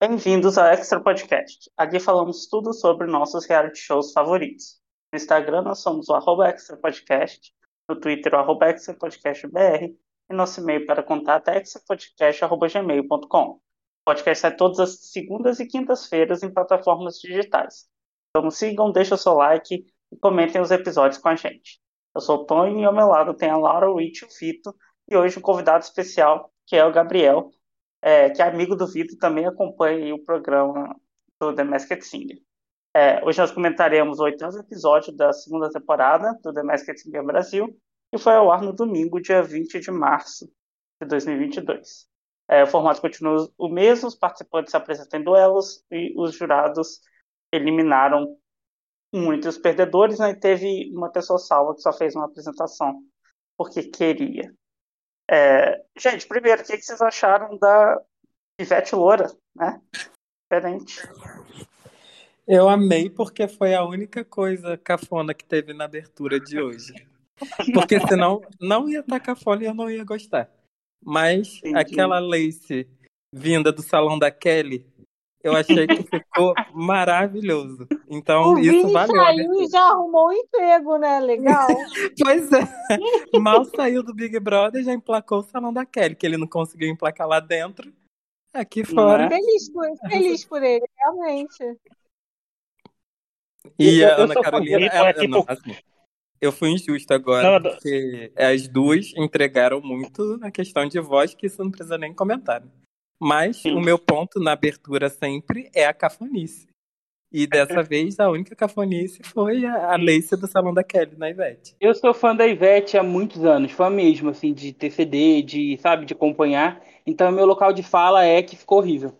Bem-vindos ao Extra Podcast. Aqui falamos tudo sobre nossos reality shows favoritos. No Instagram nós somos o arroba Extra Podcast, no Twitter o arroba Extra Podcast BR e nosso e-mail para contato é extrapodcast.gmail.com. O podcast sai todas as segundas e quintas-feiras em plataformas digitais. Então sigam, deixem o seu like e comentem os episódios com a gente. Eu sou o Tony e ao meu lado tem a Laura, o Rich e o Fito e hoje um convidado especial que é o Gabriel, é, que é amigo do Vitor e também acompanha o programa do The Masked Singer. É, hoje nós comentaremos o oitavo episódio da segunda temporada do The Masked Singer Brasil, que foi ao ar no domingo, dia 20 de março de 2022. É, o formato continua o mesmo, os participantes se apresentam em duelos e os jurados eliminaram muitos perdedores, né, e teve uma pessoa salva que só fez uma apresentação porque queria. É, gente, primeiro, o que, vocês acharam da Ivete Loura, né? Diferente. Eu amei porque foi a única coisa cafona que teve na abertura de hoje. Porque senão não ia estar cafona e eu não ia gostar. Mas Entendi. aquela lace vinda do salão da Kelly eu achei que ficou maravilhoso. Então, o isso valeu. saiu e já arrumou um emprego, né? Legal. pois é. Mal saiu do Big Brother já emplacou o salão da Kelly, que ele não conseguiu emplacar lá dentro. Aqui fora. É? Feliz por, feliz por ele, realmente. E a Ana Carolina. Ela, é tipo... não, assim, eu fui injusto agora, não, porque as duas entregaram muito na questão de voz, que isso não precisa nem comentar. Mas Sim. o meu ponto na abertura sempre é a cafonice. E dessa vez a única cafonice foi a, a Lace do Salão da Kelly na Ivete. Eu sou fã da Ivete há muitos anos, fã mesmo, assim, de TCD, de, sabe, de acompanhar. Então meu local de fala é que ficou horrível.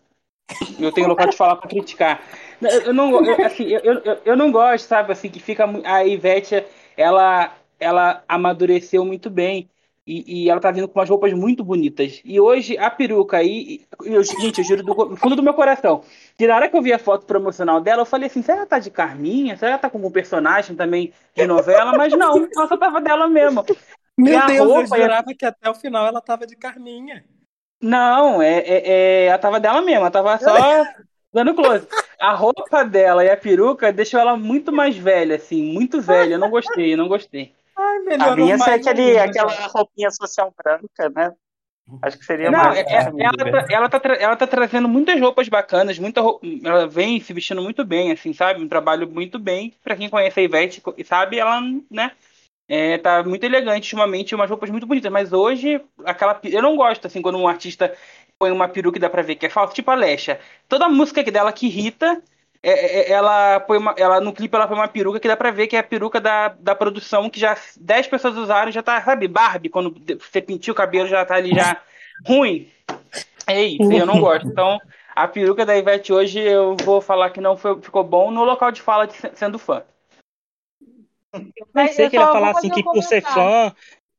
Eu tenho local de fala para criticar. Eu não, eu, assim, eu, eu, eu não gosto, sabe, assim, que fica a Ivete, ela, ela amadureceu muito bem. E, e, ela tá vindo com umas roupas muito bonitas. E hoje a peruca aí, eu, gente, eu juro do fundo do meu coração. Que na hora que eu vi a foto promocional dela, eu falei assim: será que ela tá de Carminha? Será que ela tá com algum personagem também de novela? Mas não, ela só tava dela mesmo. Meu Deus, roupa, eu jurava que até o final ela tava de Carminha. Não, é, é, é, ela tava dela mesmo, ela tava só dando close. A roupa dela e a peruca deixou ela muito mais velha, assim, muito velha. Eu não gostei, eu não gostei. Ai, melhor a minha é aquele, aquela roupinha social branca, né? Acho que seria não, mais. É, é, ela, tá, ela, tá, ela tá trazendo muitas roupas bacanas, muita roupa, ela vem se vestindo muito bem, assim, sabe? Um trabalho muito bem. Pra quem conhece a Ivete e sabe, ela, né? É, tá muito elegante ultimamente, umas roupas muito bonitas. Mas hoje, aquela. Eu não gosto, assim, quando um artista põe uma peruca e dá pra ver que é falso, tipo a Lesha. Toda música dela que irrita é, é, é, ela põe uma, ela no clipe ela põe uma peruca que dá pra ver que é a peruca da, da produção que já 10 pessoas usaram já tá, sabe, Barbie, quando você pintia o cabelo já tá ali já ruim. É isso, eu não gosto. Então, a peruca da Ivete hoje eu vou falar que não foi, ficou bom no local de fala de sendo fã. Eu pensei que ele ia falar assim que por ser fã,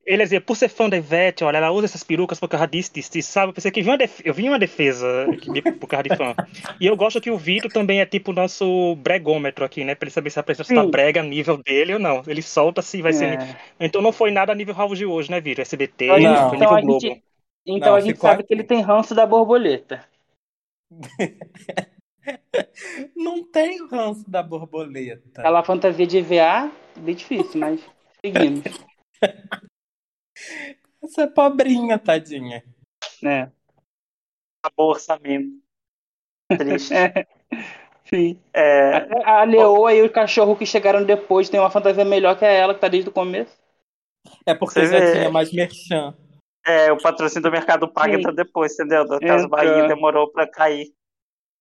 ele dizia, por ser fã da Ivete, olha, ela usa essas perucas por causa disso, disso, disso sabe? Eu pensei que vi uma def... eu vi uma defesa por causa de fã. E eu gosto que o Vitor também é tipo o nosso bregômetro aqui, né? Pra ele saber se a pessoa está brega a nível dele ou não. Ele solta se vai é. ser. Então não foi nada a nível Raul de hoje, né, Vitor? SBT, não, não. foi então nível Globo. Gente... Então não, a gente sabe que ele tem ranço da borboleta. não tem ranço da borboleta. Aquela fantasia de EVA, bem difícil, mas seguimos. Essa é pobrinha, tadinha. É. Acabou o orçamento. Triste. é. Sim. É... Até a leoa e o cachorro que chegaram depois tem uma fantasia melhor que a ela, que tá desde o começo. É porque Você já tinha mais merchan. É, o patrocínio do mercado paga Sim. pra depois, entendeu? Da Casa então... Bahia demorou pra cair.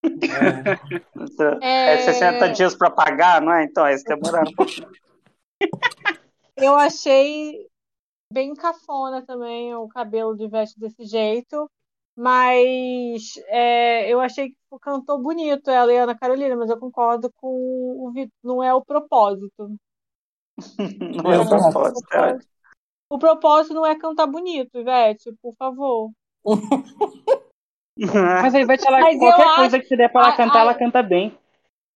É. é 60 dias pra pagar, não é? Então, eles demoraram um pouquinho. Eu achei bem cafona também o cabelo de veste desse jeito. Mas é, eu achei que cantou bonito ela e a Ana Carolina, mas eu concordo com o Vitor, não é o propósito. não é o propósito, é. O propósito não é cantar bonito, Ivete, por favor. mas a Ivete, ela, qualquer coisa acho, que você der pra ela cantar, a, ela canta bem.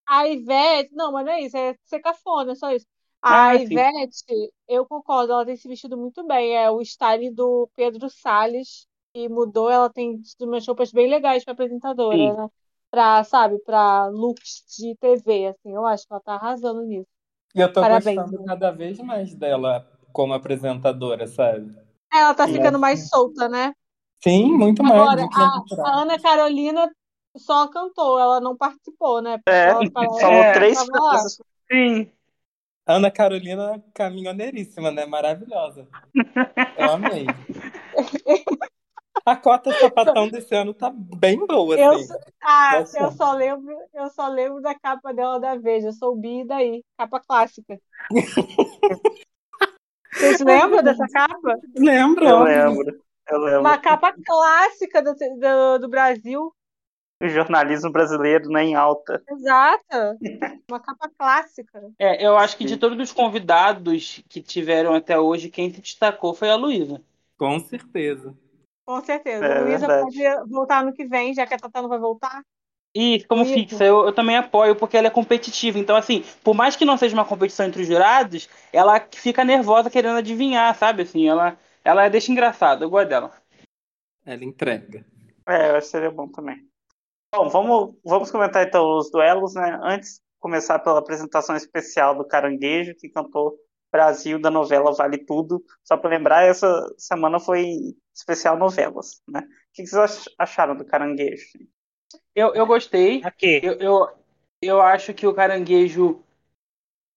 A Ivete, não, mas não é isso, é ser cafona, é só isso. A ah, Ivete, eu concordo, ela tem se vestido muito bem. É o style do Pedro Salles que mudou. Ela tem umas roupas bem legais para apresentadora, né? pra, sabe, pra looks de TV, assim. Eu acho que ela tá arrasando nisso. E eu tô Parabéns, gostando né? cada vez mais dela como apresentadora, sabe? Ela tá Sim. ficando mais solta, né? Sim, muito mais. Agora, que ano a, a Ana Carolina só cantou, ela não participou, né? É, ela são É. três coisas. Sim. Ana Carolina caminhoneiríssima, né? Maravilhosa. Eu amei. A cota sapatão desse ano tá bem boa, Eu, assim. só- ah, Nossa. eu só lembro, eu só lembro da capa dela da Veja. Eu sou bi daí, capa clássica. Vocês lembram dessa capa? Lembro, Eu lembro. Eu lembro. Uma capa clássica do, do, do Brasil. O jornalismo brasileiro né, em alta. Exata. Uma capa clássica. É, eu acho que de todos os convidados que tiveram até hoje, quem se destacou foi a Luísa. Com certeza. Com certeza. É Luísa pode voltar no que vem, já que a Tatá não vai voltar. E como Isso. fixa, eu, eu também apoio porque ela é competitiva. Então, assim, por mais que não seja uma competição entre os jurados, ela fica nervosa querendo adivinhar, sabe? Assim, ela, ela deixa engraçado. Eu gosto dela. Ela entrega. É, eu acho que seria bom também. Bom, vamos, vamos comentar então os duelos, né? Antes de começar pela apresentação especial do Caranguejo, que cantou Brasil da novela Vale Tudo. Só para lembrar, essa semana foi especial novelas, né? O que vocês ach- acharam do Caranguejo? Eu, eu gostei. Aqui. Eu, eu, eu acho que o Caranguejo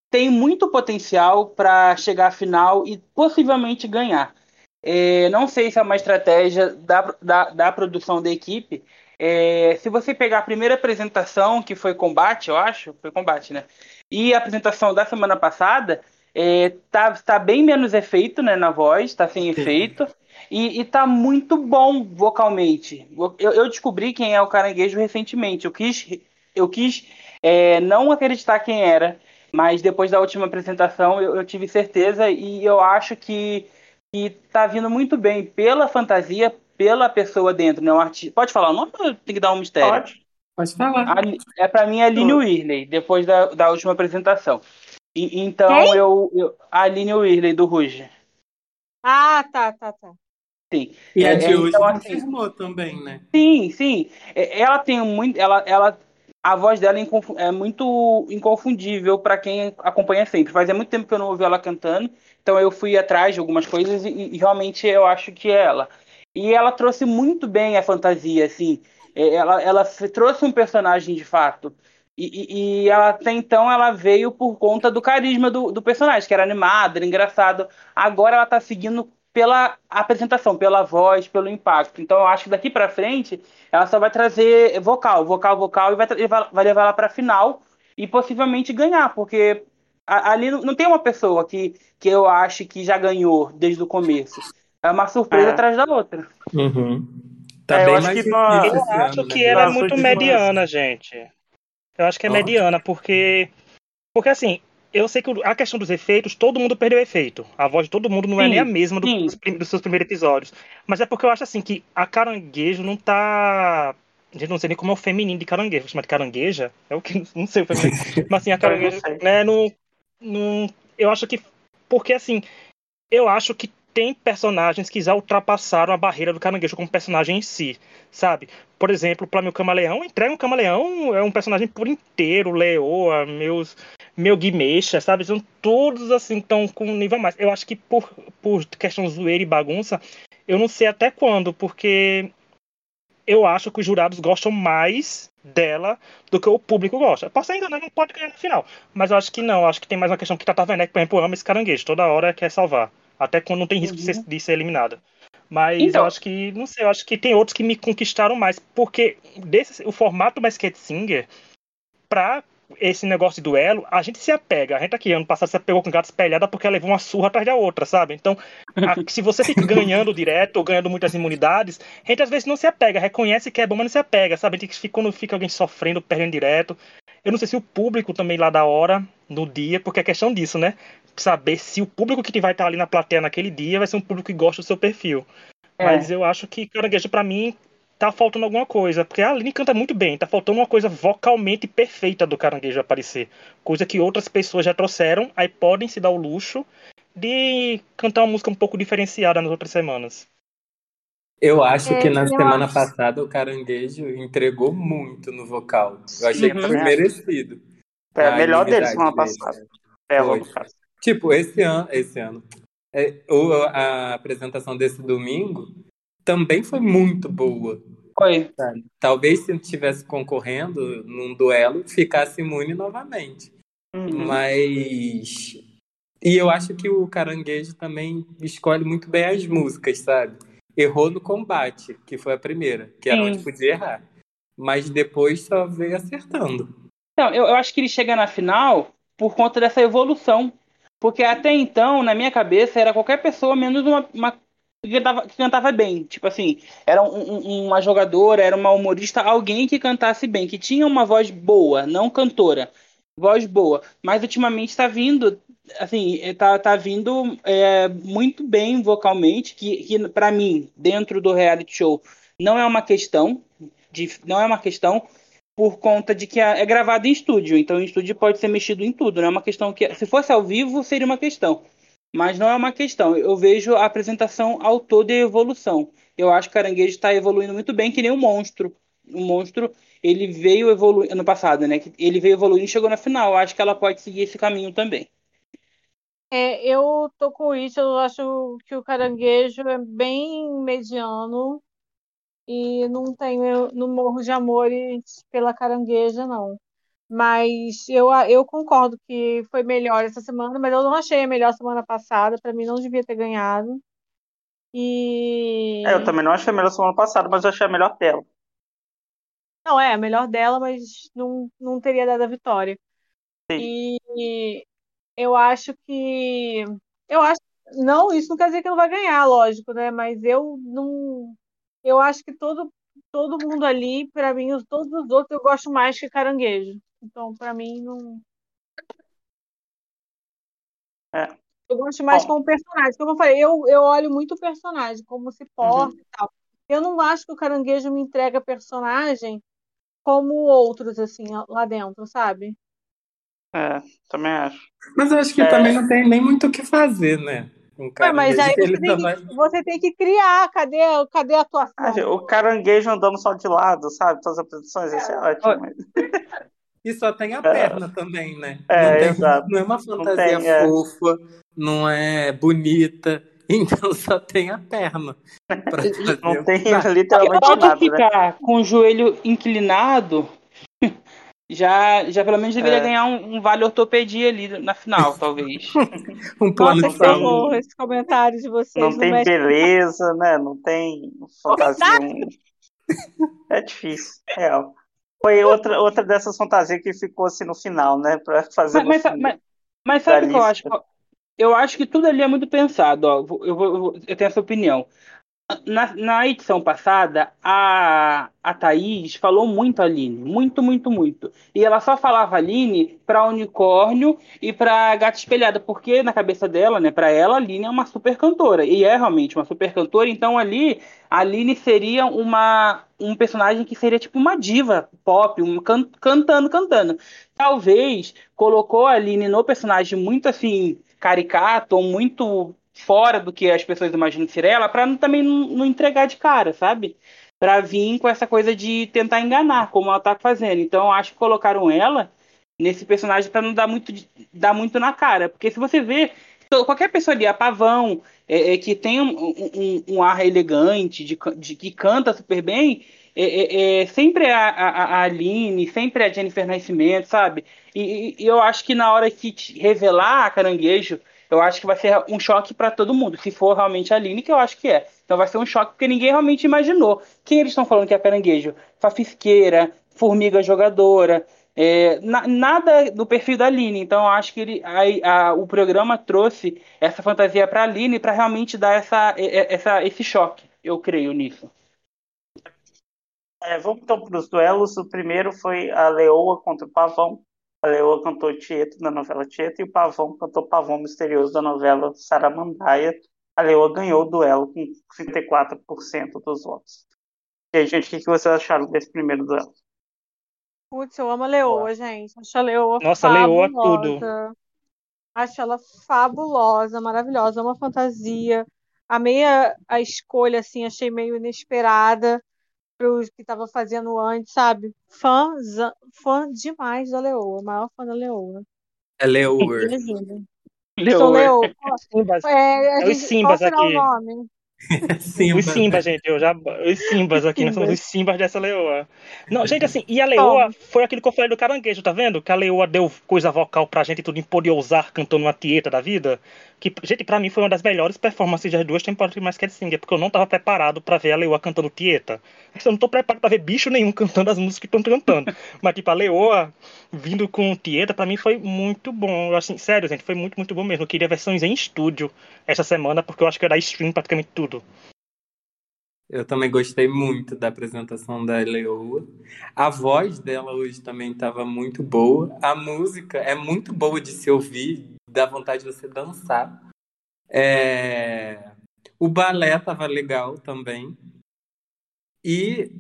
tem muito potencial para chegar à final e possivelmente ganhar. É, não sei se é uma estratégia da, da, da produção da equipe. É, se você pegar a primeira apresentação, que foi combate, eu acho, foi combate, né? E a apresentação da semana passada, é, tá, tá bem menos efeito né, na voz, tá sem efeito. E, e tá muito bom vocalmente. Eu, eu descobri quem é o caranguejo recentemente. Eu quis, eu quis é, não acreditar quem era, mas depois da última apresentação eu, eu tive certeza e eu acho que, que tá vindo muito bem pela fantasia, pela pessoa dentro, né? Um artista. Pode falar o nome ou tem que dar um mistério? Pode. Pode falar. A- é para mim a Aline Whirley, depois da, da última apresentação. E- então Quem? eu, eu. A Aline Whirley do Ruge. Ah, tá, tá, tá. Sim. E a É, de é, hoje então, assim, também, né? Sim, sim. É, Ela tem muito. Ela, ela, a voz dela é é muito inconfundível para quem acompanha sempre. Fazia muito tempo que eu não ouvi ela cantando, então eu fui atrás de algumas coisas e, e realmente eu acho que é ela. E ela trouxe muito bem a fantasia, assim. É, Ela, ela trouxe um personagem de fato. E, e- e ela até então ela veio por conta do carisma do, do personagem, que era animado, era engraçado. Agora ela tá seguindo pela apresentação, pela voz, pelo impacto. Então eu acho que daqui pra frente ela só vai trazer vocal, vocal, vocal e vai, vai levar ela pra final e possivelmente ganhar, porque ali não tem uma pessoa que, que eu acho que já ganhou desde o começo. É uma surpresa É. atrás da outra. Uhum. Tá É, eu bem acho mais que difícil Eu acho ano, que né? ela é muito demais. mediana, gente. Eu acho que é mediana, porque. Porque assim, eu sei que a questão dos efeitos, todo mundo perdeu efeito. A voz de todo mundo não é Sim, nem a mesma do- dos, seus primeiros episódios. Mas é porque eu acho assim que a caranguejo não tá. Gente, não sei nem como é o feminino de caranguejo. Vou chamar de carangueja? É o que? Não sei o feminino. Mas assim, a carangueja, sei. né, não, não. Eu acho que. Porque assim, eu acho que tem personagens que já ultrapassaram a barreira do caranguejo como personagem em si, sabe? Por exemplo, para meu camaleão, entrega um camaleão é um personagem por inteiro, Leoa, meus meu Guimeixa, sabe? São todos assim estão com um nível mais. Eu acho que por por questão zoeira e bagunça, eu não sei até quando, porque eu acho que os jurados gostam mais dela do que o público gosta. Posso enganado, não pode ganhar no final. Mas eu acho que não, eu acho que tem mais uma questão que Tata Werneck, por exemplo, ama esse caranguejo. Toda hora quer salvar. Até quando não tem risco de, ser, de ser eliminada. Mas Então- eu acho que, não sei, eu acho que tem outros que me conquistaram mais. Porque desse, o formato Basket Singer, pra esse negócio de duelo, a gente se apega. A gente aqui, ano passado, se apegou com gato espelhada porque ela levou uma surra atrás da outra, sabe? Então, a- se você fica ganhando direto ou ganhando muitas imunidades, a gente às vezes não se apega, reconhece que é bom, mas não se apega, sabe? A gente fica, quando fica alguém sofrendo, perdendo direto. Eu não sei se o público também lá da hora, no dia, porque é questão disso, né? Saber se o público que vai estar ali na plateia naquele dia vai ser um público que gosta do seu perfil. É. Mas eu acho que Caranguejo, pra mim, tá faltando alguma coisa. Porque a Aline canta muito bem, tá faltando uma coisa vocalmente perfeita do Caranguejo aparecer. Coisa que outras pessoas já trouxeram, aí podem se dar o luxo de cantar uma música um pouco diferenciada nas outras semanas. Eu acho é, que na semana acho... passada o Caranguejo entregou muito no vocal. Eu achei uhum. que foi merecido. É a melhor dele semana passada. É, Tipo, esse ano, esse ano. É, a apresentação desse domingo também foi muito boa. Foi. Talvez se estivesse concorrendo num duelo, ficasse imune novamente. Uhum. Mas. E eu acho que o caranguejo também escolhe muito bem as músicas, sabe? Errou no combate, que foi a primeira, que era Sim. onde podia errar. Mas depois só veio acertando. Então, eu, eu acho que ele chega na final por conta dessa evolução. Porque até então, na minha cabeça, era qualquer pessoa menos uma, uma que, cantava, que cantava bem. Tipo assim, era um, um, uma jogadora, era uma humorista, alguém que cantasse bem, que tinha uma voz boa, não cantora. Voz boa. Mas ultimamente está vindo, assim, tá, tá vindo é, muito bem vocalmente, que, que para mim, dentro do reality show, não é uma questão. De, não é uma questão por conta de que é gravado em estúdio. Então, em estúdio pode ser mexido em tudo. Não é uma questão que. Se fosse ao vivo, seria uma questão. Mas não é uma questão. Eu vejo a apresentação ao todo e a evolução. Eu acho que o Caranguejo está evoluindo muito bem, que nem o monstro. O monstro, ele veio evoluir ano passado, né? Ele veio evoluindo e chegou na final. Eu acho que ela pode seguir esse caminho também. É, eu tô com isso, eu acho que o caranguejo é bem mediano e não tenho, não morro de amores pela carangueja, não. Mas eu, eu concordo que foi melhor essa semana, mas eu não achei a melhor semana passada. Para mim, não devia ter ganhado. E. É, eu também não achei a melhor semana passada, mas eu achei a melhor dela. Não, é, a melhor dela, mas não, não teria dado a vitória. Sim. E eu acho que. Eu acho. Não, isso não quer dizer que não vai ganhar, lógico, né? Mas eu não. Eu acho que todo, todo mundo ali, para mim, todos os outros, eu gosto mais que caranguejo. Então, para mim, não. É. Eu gosto mais Bom. como personagem. Como eu falei, eu, eu olho muito o personagem, como se porta uhum. e tal. Eu não acho que o caranguejo me entrega personagem como outros, assim, lá dentro, sabe? É, também acho. Mas eu acho que é... também não tem nem muito o que fazer, né? Um mas aí você tem, que, você tem, que, criar, cadê, cadê a atuação? Ah, o caranguejo andando só de lado, sabe? Todas as apresentações, isso é ótimo. E só tem a é. perna também, né? É, não, tem, exato. não é uma fantasia tem, é. fofa, não é bonita, então só tem a perna. não tem literalmente Pode nada. Pode ficar né? com o joelho inclinado, já, já pelo menos deveria é. ganhar um, um, vale ortopedia ali na final, talvez. um plano Nossa, de saúde. Esse comentário de vocês. Não, não tem beleza, né? Não tem fantasia. é difícil, real. Foi outra, outra dessas fantasias que ficou assim no final, né? Pra fazer mas, mas, mas, mas sabe o que eu acho? Eu acho que tudo ali é muito pensado, ó. Eu, vou, eu tenho essa opinião. Na, na, edição passada, a, a Thaís falou muito Aline. Muito, muito, muito. E ela só falava Aline pra unicórnio e pra gata espelhada, porque na cabeça dela, né, pra ela, a Aline é uma super cantora. E é realmente uma super cantora. Então ali, a Aline seria uma, um personagem que seria tipo uma diva pop, um, can, cantando, cantando. Talvez colocou a Aline no personagem muito assim, caricato, ou muito fora do que as pessoas imaginam ser ela, para também não, não, entregar de cara, sabe? Para vir com essa coisa de tentar enganar, como ela tá fazendo. Então, acho que colocaram ela nesse personagem para não dar muito, dar muito na cara. Porque se você vê, qualquer pessoa ali, a Pavão, é, é que tem um, um, um, ar elegante, de, de, que canta super bem, é, é, é sempre a, a, a, Aline, sempre a Jennifer Nascimento, sabe? E, e eu acho que na hora que revelar a Caranguejo, eu acho que vai ser um choque para todo mundo. Se for realmente a Aline, que eu acho que é. Então vai ser um choque porque ninguém realmente imaginou. Quem eles estão falando que é caranguejo? Fafisqueira, formiga jogadora. É, na, nada do perfil da Aline. Então eu acho que ele, a, a, o programa trouxe essa fantasia para a Aline para realmente dar essa, essa, esse choque. Eu creio nisso. É, vamos então para os duelos. O primeiro foi a Leoa contra o Pavão. A Leoa cantou Tieto da novela Tieto e o Pavão cantou Pavão Misterioso da novela Saramandaia. A Leoa ganhou o duelo com 34% dos votos. E aí, gente, o que vocês acharam desse primeiro duelo? Putz, eu amo a Leoa, gente. Acho a Leoa Nossa, fabulosa. Leoa tudo. Acho ela fabulosa, maravilhosa. É uma fantasia. amei a, a escolha, assim, achei meio inesperada pro que estava fazendo antes, sabe? Fã, fã demais da Leoa, maior fã da Leoa. É Leoa. Sou Leoa. Simbas. É, é os Simbas aqui. O nome? Simba. Os Simbas, gente, eu já. Os Simbas aqui, nós somos os Simbas dessa leoa. Não, gente, assim, e a leoa foi aquilo que eu falei do caranguejo, tá vendo? Que a leoa deu coisa vocal pra gente tudo em poder usar cantando uma tieta da vida. Que, gente, pra mim foi uma das melhores performances das duas temporadas de Masked Singer, porque eu não tava preparado pra ver a leoa cantando tieta. Eu não tô preparado pra ver bicho nenhum cantando as músicas que estão cantando. Mas, tipo, a leoa vindo com tieta, pra mim foi muito bom. Eu, assim, sério, gente, foi muito, muito bom mesmo. Eu queria versões em estúdio essa semana, porque eu acho que era stream praticamente tudo. Eu também gostei muito da apresentação da Leoa. A voz dela hoje também estava muito boa. A música é muito boa de se ouvir, dá vontade de você dançar. É... O balé estava legal também. E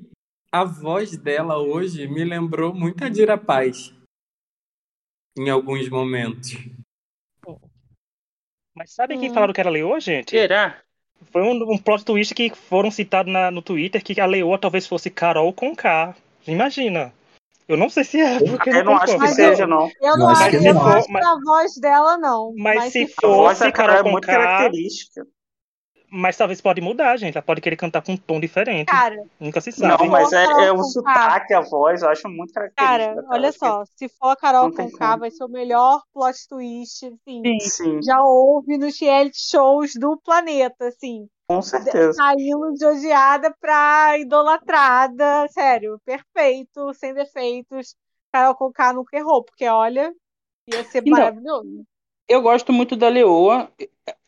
a voz dela hoje me lembrou muito a Dira Paz em alguns momentos. Mas sabe quem hum. falaram que era Leoa, gente? Será? Foi um, um plot twist que foram citados na, no Twitter que a Leoa talvez fosse Carol com K. Imagina. Eu não sei se é. Porque eu não, não acho que seja, não. Eu não, acho, que, eu não acho a voz dela, não. Mas, mas se, se for. A voz da Carol é muito K, característica. Mas talvez pode mudar, gente. Ela pode querer cantar com um tom diferente. Cara, nunca se sabe. Não, mas é, é o sotaque, a voz, eu acho muito característica. Cara, olha só, se for a Carol com K, vai ser o melhor plot twist, assim. Sim, sim. Já houve nos reality shows do planeta, assim. Com certeza. Saindo de odiada pra idolatrada, sério, perfeito, sem defeitos. Carol com K nunca errou, porque olha, ia ser então, maravilhoso. Eu gosto muito da Leoa.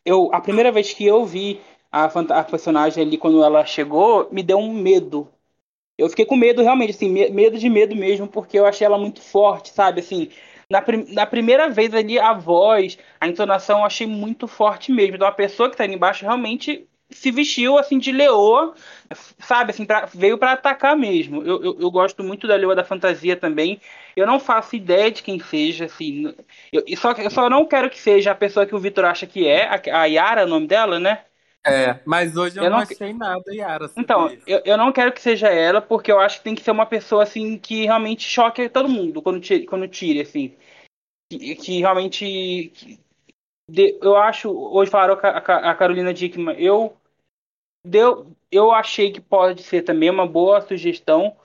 Eu, a primeira vez que eu vi a, a personagem ali quando ela chegou, me deu um medo. Eu fiquei com medo, realmente, assim, medo de medo mesmo, porque eu achei ela muito forte, sabe? Assim, na, na primeira vez ali, a voz, a entonação, eu achei muito forte mesmo. Então, a pessoa que tá ali embaixo realmente se vestiu assim de leoa, sabe, assim, pra, veio para atacar mesmo. Eu, eu, eu, gosto muito da leoa da fantasia também. Eu não faço ideia de quem seja, assim. Eu, só, eu só não quero que seja a pessoa que o Vitor acha que é, a, a Yara, o nome dela, né? É, mas hoje eu, eu não, achei nada, Yara. Então, eu, eu não quero que seja ela, porque eu acho que tem que ser uma pessoa, assim, que realmente choque todo mundo quando tire, quando tire assim. Que, que realmente. Que, de, eu acho. Hoje falaram a, a, a Carolina Dickman. Eu deu, eu achei que pode ser também uma boa sugestão.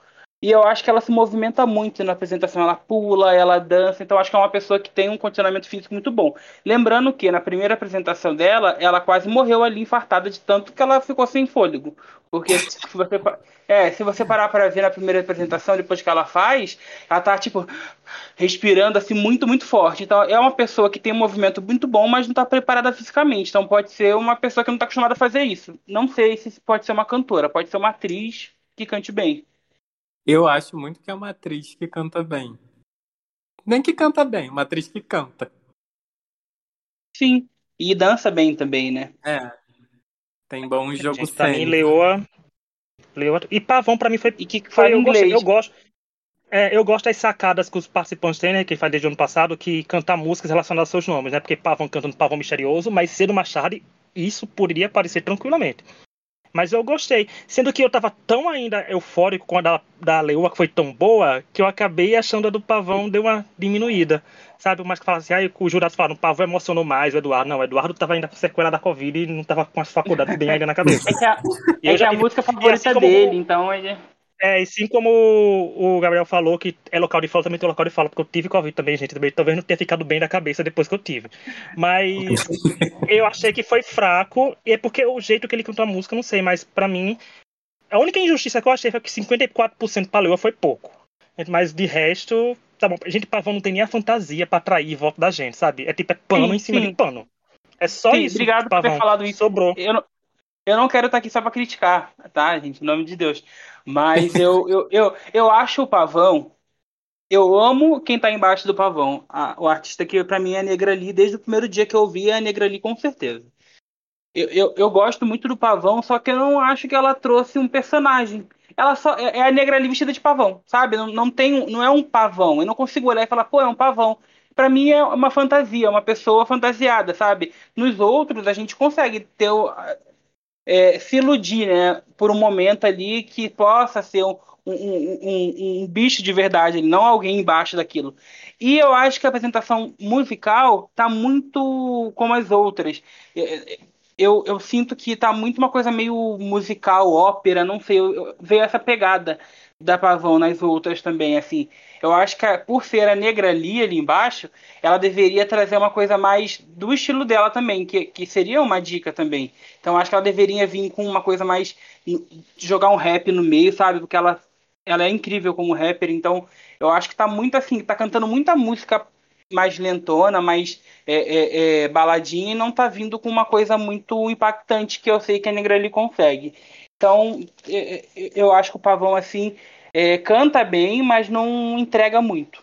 E eu acho que ela se movimenta muito na apresentação. Ela pula, ela dança. Então, acho que é uma pessoa que tem um condicionamento físico muito bom. Lembrando que na primeira apresentação dela, ela quase morreu ali infartada de tanto que ela ficou sem fôlego. Porque se você, é, se você parar para ver na primeira apresentação, depois que ela faz, ela tá, tipo, respirando assim muito, muito forte. Então, é uma pessoa que tem um movimento muito bom, mas não está preparada fisicamente. Então, pode ser uma pessoa que não está acostumada a fazer isso. Não sei se pode ser uma cantora, pode ser uma atriz que cante bem. Eu acho muito que é uma atriz que canta bem. Nem que canta bem, uma atriz que canta. Sim. E dança bem também, né? É. Tem bom jogo Gente, pra mim, Leoa, Leoa. E Pavão, pra mim, foi. E que foi eu, gostei, eu gosto. É, eu gosto das sacadas que os participantes têm, né? Que faz desde o ano passado, que cantar músicas relacionadas aos seus nomes, né? Porque Pavão cantando Pavão Misterioso, mas cedo Machado, isso poderia aparecer tranquilamente. Mas eu gostei. Sendo que eu tava tão ainda eufórico com a da, da Leoa, que foi tão boa, que eu acabei achando a do Pavão deu uma diminuída. Sabe? Mas que fala assim, aí o jurado fala, o Pavão emocionou mais o Eduardo. Não, o Eduardo tava ainda com sequela da Covid e não tava com as faculdades bem ainda na cabeça. É que a, é que a música favorita assim dele, então ele... É, e sim como o Gabriel falou, que é local de fala, também tem local de fala, porque eu tive Covid também, gente. Também, talvez não tenha ficado bem da cabeça depois que eu tive. Mas eu achei que foi fraco, e é porque o jeito que ele cantou a música, não sei, mas para mim, a única injustiça que eu achei foi que 54% pra Leoa foi pouco. Mas de resto, tá bom. A gente, Pavão, não tem nem a fantasia pra atrair voto da gente, sabe? É tipo, é pano sim, em cima sim. de pano. É só sim, isso. Obrigado por ter falado isso. Sobrou. Eu não, eu não quero estar aqui só pra criticar, tá, gente? Em nome de Deus. Mas eu, eu, eu, eu acho o pavão. Eu amo quem tá embaixo do pavão. A, o artista que para mim é a Negra Lee, desde o primeiro dia que eu vi é a Negra Lee, com certeza. Eu, eu, eu, gosto muito do pavão, só que eu não acho que ela trouxe um personagem. Ela só é, é a Negra Lee vestida de pavão, sabe? Não, não, tem, não é um pavão. Eu não consigo olhar e falar, pô, é um pavão. Para mim é uma fantasia, uma pessoa fantasiada, sabe? Nos outros a gente consegue ter é, se iludir, né? Por um momento ali que possa ser um, um, um, um, bicho de verdade, não alguém embaixo daquilo. E eu acho que a apresentação musical tá muito como as outras. Eu, eu sinto que tá muito uma coisa meio musical, ópera, não sei, eu, eu, veio essa pegada da Pavão nas outras também, assim. Eu acho que por ser a negra ali, ali embaixo, ela deveria trazer uma coisa mais do estilo dela também, que, que seria uma dica também. Então acho que ela deveria vir com uma coisa mais. jogar um rap no meio, sabe? Porque ela, ela é incrível como rapper, então eu acho que tá muito assim, tá cantando muita música mais lentona, mais é, é, é, baladinha e não tá vindo com uma coisa muito impactante que eu sei que a Negra ali consegue. Então, eu acho que o Pavão, assim, é, canta bem, mas não entrega muito.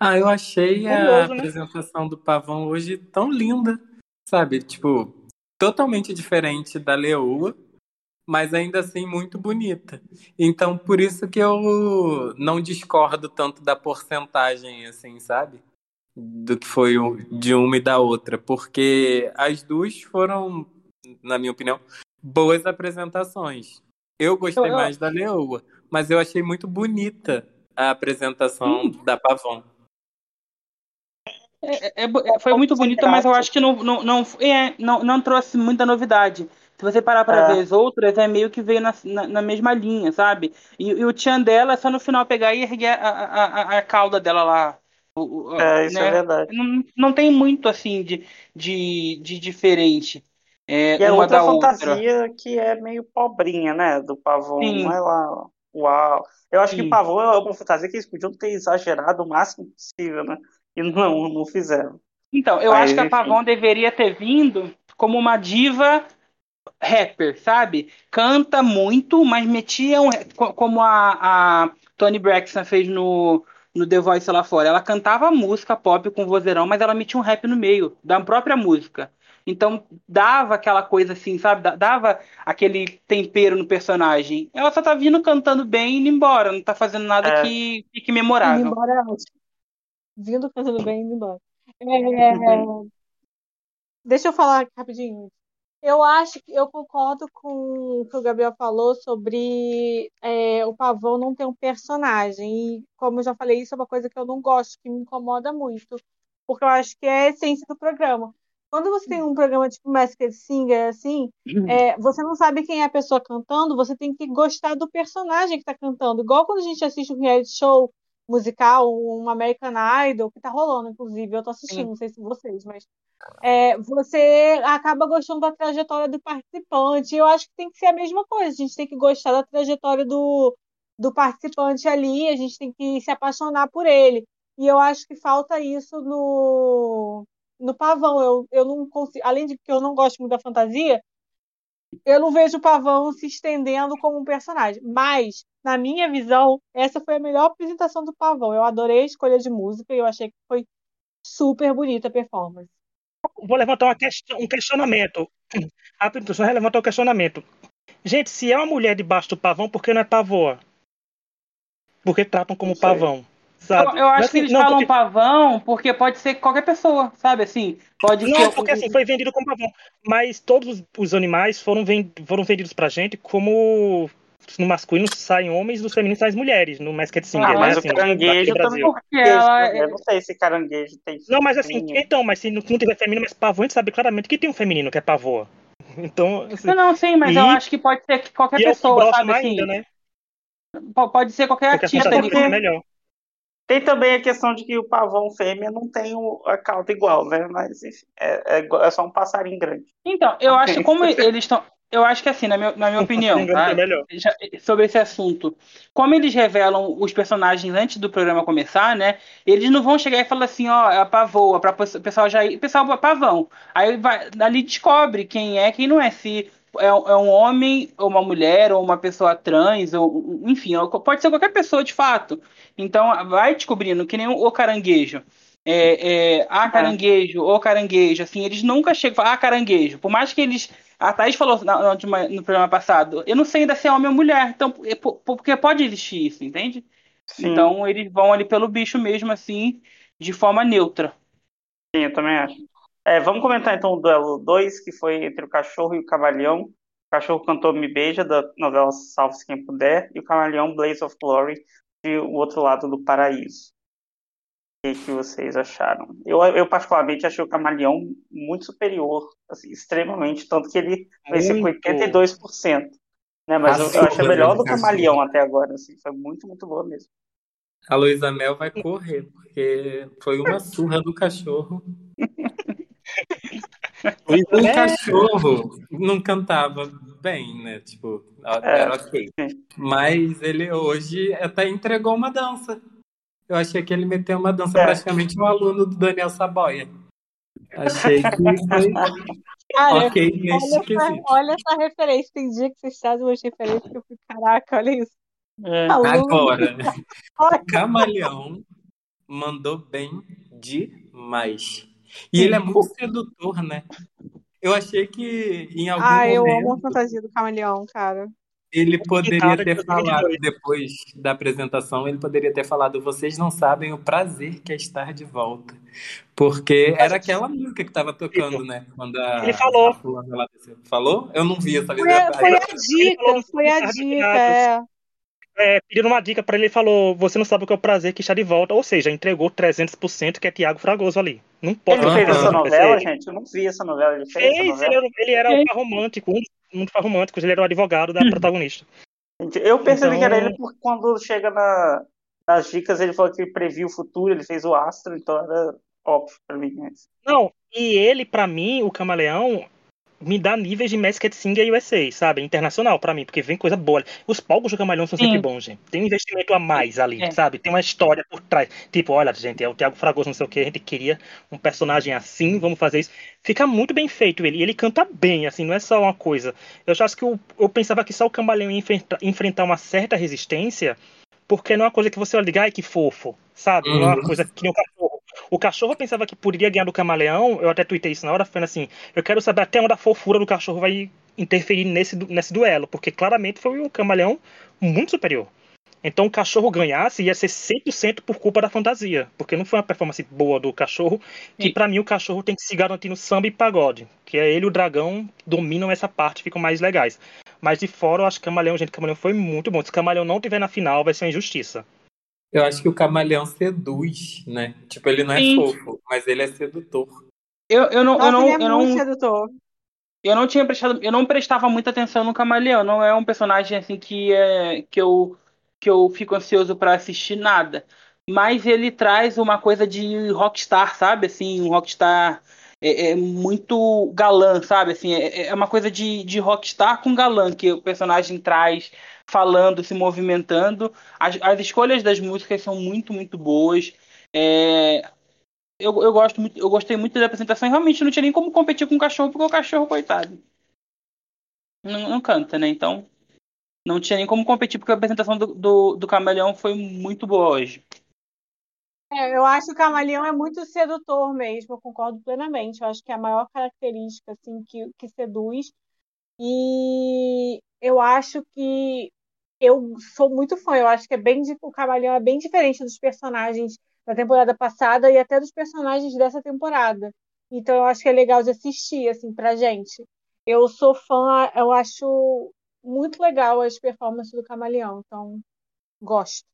Ah, eu achei a né? apresentação do Pavão hoje tão linda, sabe? Tipo, totalmente diferente da Leoa, mas ainda assim muito bonita. Então, por isso que eu não discordo tanto da porcentagem, assim, sabe? Do que foi de uma e da outra, porque as duas foram, na minha opinião, boas apresentações. Eu gostei eu, mais da Leoa, mas eu achei muito bonita a apresentação hum. da Pavon. É, é, é, foi muito bonita, mas eu acho que não, não, não, é, não, não trouxe muita novidade. Se você parar para é. ver as outras, é meio que veio na, na, na mesma linha, sabe? E, e, o tchan dela é só no final pegar e erguer a, a, a, a cauda dela lá. é, isso né? é verdade. Não, não tem muito, assim, de, de, de diferente. É, e é outra fantasia outra. que é meio pobrinha, né? Do Pavon. Sim. Não é lá. Uau. Eu acho Sim. que Pavon é uma fantasia que eles podiam ter exagerado o máximo possível, né? E não, não fizeram. Então, eu acho que a Pavon deveria ter vindo como uma diva rapper, sabe? Canta muito, mas metia um, como a, a Tony Braxton fez no, no The Voice lá fora. Ela cantava música pop com vozeirão, mas ela metia um rap no meio da própria música. Então dava aquela coisa assim, sabe? Dava aquele tempero no personagem. Ela só tá vindo cantando bem e indo embora, não tá fazendo nada é. que fique memorável. Indo embora é Vindo cantando bem e indo embora. É... Deixa eu falar rapidinho. Eu acho que eu concordo com o que o Gabriel falou sobre é, o Pavão não ter um personagem. E, como eu já falei, isso é uma coisa que eu não gosto, que me incomoda muito, porque eu acho que é a essência do programa. Quando você tem um programa tipo Masked Singer, assim, uhum. é, você não sabe quem é a pessoa cantando, você tem que gostar do personagem que está cantando. Igual quando a gente assiste um reality show musical, um American Idol, que tá rolando, inclusive, eu tô assistindo, Sim. não sei se vocês, mas é, você acaba gostando da trajetória do participante. Eu acho que tem que ser a mesma coisa, a gente tem que gostar da trajetória do, do participante ali, a gente tem que se apaixonar por ele. E eu acho que falta isso no, no pavão. Eu, eu não consigo, além de que eu não gosto muito da fantasia, eu não vejo o pavão se estendendo como um personagem. Mas, na minha visão, essa foi a melhor apresentação do pavão. Eu adorei a escolha de música e eu achei que foi super bonita a performance. Vou levantar uma questão, um questionamento. Rápido, só levantar um questionamento. Gente, se é uma mulher debaixo do pavão, por que não é pavoa? Porque tratam como pavão. Sabe? Eu, eu acho assim, que eles não, falam porque... pavão porque pode ser qualquer pessoa, sabe? Assim, pode Não, ser... porque assim, foi vendido como pavão. Mas todos os animais foram, vend... foram vendidos pra gente como no masculino saem homens, no feminino saem mulheres, no Masked Singer, ah, né? Mas assim, o caranguejo também porque ela... Eu não sei se caranguejo tem Não, mas assim, então, mas se não tiver feminino, mas pavô, a gente sabe claramente que tem um feminino que é pavô. Então, assim, não, não, sim, mas e... eu acho que pode ser qualquer é pessoa, sabe assim? Ainda, né? Pode ser qualquer porque artista. Porque... É melhor. Tem também a questão de que o pavão fêmea não tem a cauda igual, né? Mas enfim, é, é, é só um passarinho grande. Então, eu acho que como eles estão. Eu acho que assim, na minha, na minha opinião, tá? sobre esse assunto, como eles revelam os personagens antes do programa começar, né? Eles não vão chegar e falar assim, ó, é a pavoa, para o pessoal já ir, o pessoal pavão. Aí vai, ali descobre quem é, quem não é, se é, é um homem, ou uma mulher, ou uma pessoa trans, ou enfim, pode ser qualquer pessoa de fato. Então vai descobrindo, que nem o caranguejo. É, é, ah, é. caranguejo, ou caranguejo, assim, eles nunca chegam a falar, ah, caranguejo. Por mais que eles. A Thaís falou no, no programa passado, eu não sei ainda se é homem ou mulher, então, é porque pode existir isso, entende? Sim. Então eles vão ali pelo bicho mesmo, assim, de forma neutra. Sim, eu também acho. É, vamos comentar então o duelo 2, que foi entre o cachorro e o camaleão. O cachorro cantou Me Beija, da novela Salve-se Quem Puder, e o camaleão Blaze of Glory, de O Outro Lado do Paraíso. O que, que vocês acharam? Eu, eu, particularmente, achei o camaleão muito superior, assim, extremamente, tanto que ele venceu com 82%. Né? Mas eu, eu achei melhor do camaleão até agora, assim, foi muito, muito boa mesmo. A Luísa Mel vai correr, porque foi uma surra do cachorro. o cachorro não cantava bem, né? Tipo, é. era ok. Mas ele hoje até entregou uma dança. Eu achei que ele meteu uma dança é. praticamente um aluno do Daniel Saboia. Achei que foi Cara, ok nesse olha, essa, olha essa referência. Tem dia que vocês trazem umas referências que eu fico, caraca, olha isso. É. Agora, Camaleão mandou bem demais. E ele é muito sedutor, né? Eu achei que em algum ah, momento... Ah, eu amo a fantasia do camaleão, cara. Ele poderia ter falado, depois da apresentação, ele poderia ter falado: vocês não sabem o prazer que é estar de volta. Porque era aquela música que estava tocando, né? Quando a, ele falou. A falou? Eu não vi essa foi, foi a dica, foi a dica, é é, pedindo uma dica para ele, ele falou: Você não sabe o que é o prazer que está de volta. Ou seja, entregou 300% que é Tiago Fragoso ali. Não pode Ele fez essa novela, gente? Eu não vi essa novela. Ele fez, fez novela. Ele, ele, era um romântico, um dos românticos, ele era o advogado da hum. protagonista. Eu percebi então... que era ele porque quando chega na, nas dicas, ele falou que ele previu o futuro, ele fez o astro, então era óbvio pra mim. Mas... Não, e ele, para mim, o Camaleão, me dá níveis de Masked Singer USA, sabe? Internacional para mim, porque vem coisa boa. Os palcos do Camalhão são sempre Sim. bons, gente. Tem um investimento a mais ali, é. sabe? Tem uma história por trás. Tipo, olha, gente, é o Thiago Fragoso, não sei o que, a gente queria um personagem assim, vamos fazer isso. Fica muito bem feito ele. E ele canta bem, assim, não é só uma coisa. Eu já acho que eu, eu pensava que só o Camaleão ia enfrentar, enfrentar uma certa resistência, porque não é uma coisa que você olha e ai, que fofo, sabe? Não é uma uhum. coisa que nem o cachorro o cachorro pensava que poderia ganhar do camaleão, eu até tuitei isso na hora, falando assim, eu quero saber até onde a fofura do cachorro vai interferir nesse, nesse duelo, porque claramente foi um camaleão muito superior. Então o cachorro ganhasse ia ser 100% por culpa da fantasia, porque não foi uma performance boa do cachorro, que para mim o cachorro tem que se garantir no samba e pagode, que é ele e o dragão dominam essa parte, ficam mais legais. Mas de fora eu acho que Camaleão, gente, Camaleão foi muito bom. Se Camaleão não tiver na final, vai ser uma injustiça. Eu acho que o camaleão seduz, né? Tipo, ele não é Sim. fofo, mas ele é sedutor. Eu, eu não, Nossa, eu não, ele é eu muito não, sedutor. Eu não tinha prestado, eu não prestava muita atenção no camaleão. Não é um personagem assim que é que eu que eu fico ansioso para assistir nada. Mas ele traz uma coisa de rockstar, sabe? Assim, um rockstar é, é muito galã, sabe? Assim, é, é uma coisa de, de rockstar com galã que o personagem traz falando, se movimentando. As, as escolhas das músicas são muito, muito boas. É, eu, eu, gosto muito, eu gostei muito da apresentação e realmente não tinha nem como competir com o cachorro, porque o cachorro, coitado, não, não canta, né? Então, não tinha nem como competir, porque a apresentação do, do, do Camaleão foi muito boa hoje. É, eu acho que o camaleão é muito sedutor mesmo, eu concordo plenamente. Eu acho que é a maior característica assim que, que seduz. E eu acho que eu sou muito fã. Eu acho que é bem o Camaleão é bem diferente dos personagens da temporada passada e até dos personagens dessa temporada. Então eu acho que é legal de assistir assim pra gente. Eu sou fã, eu acho muito legal as performances do Camaleão, então gosto.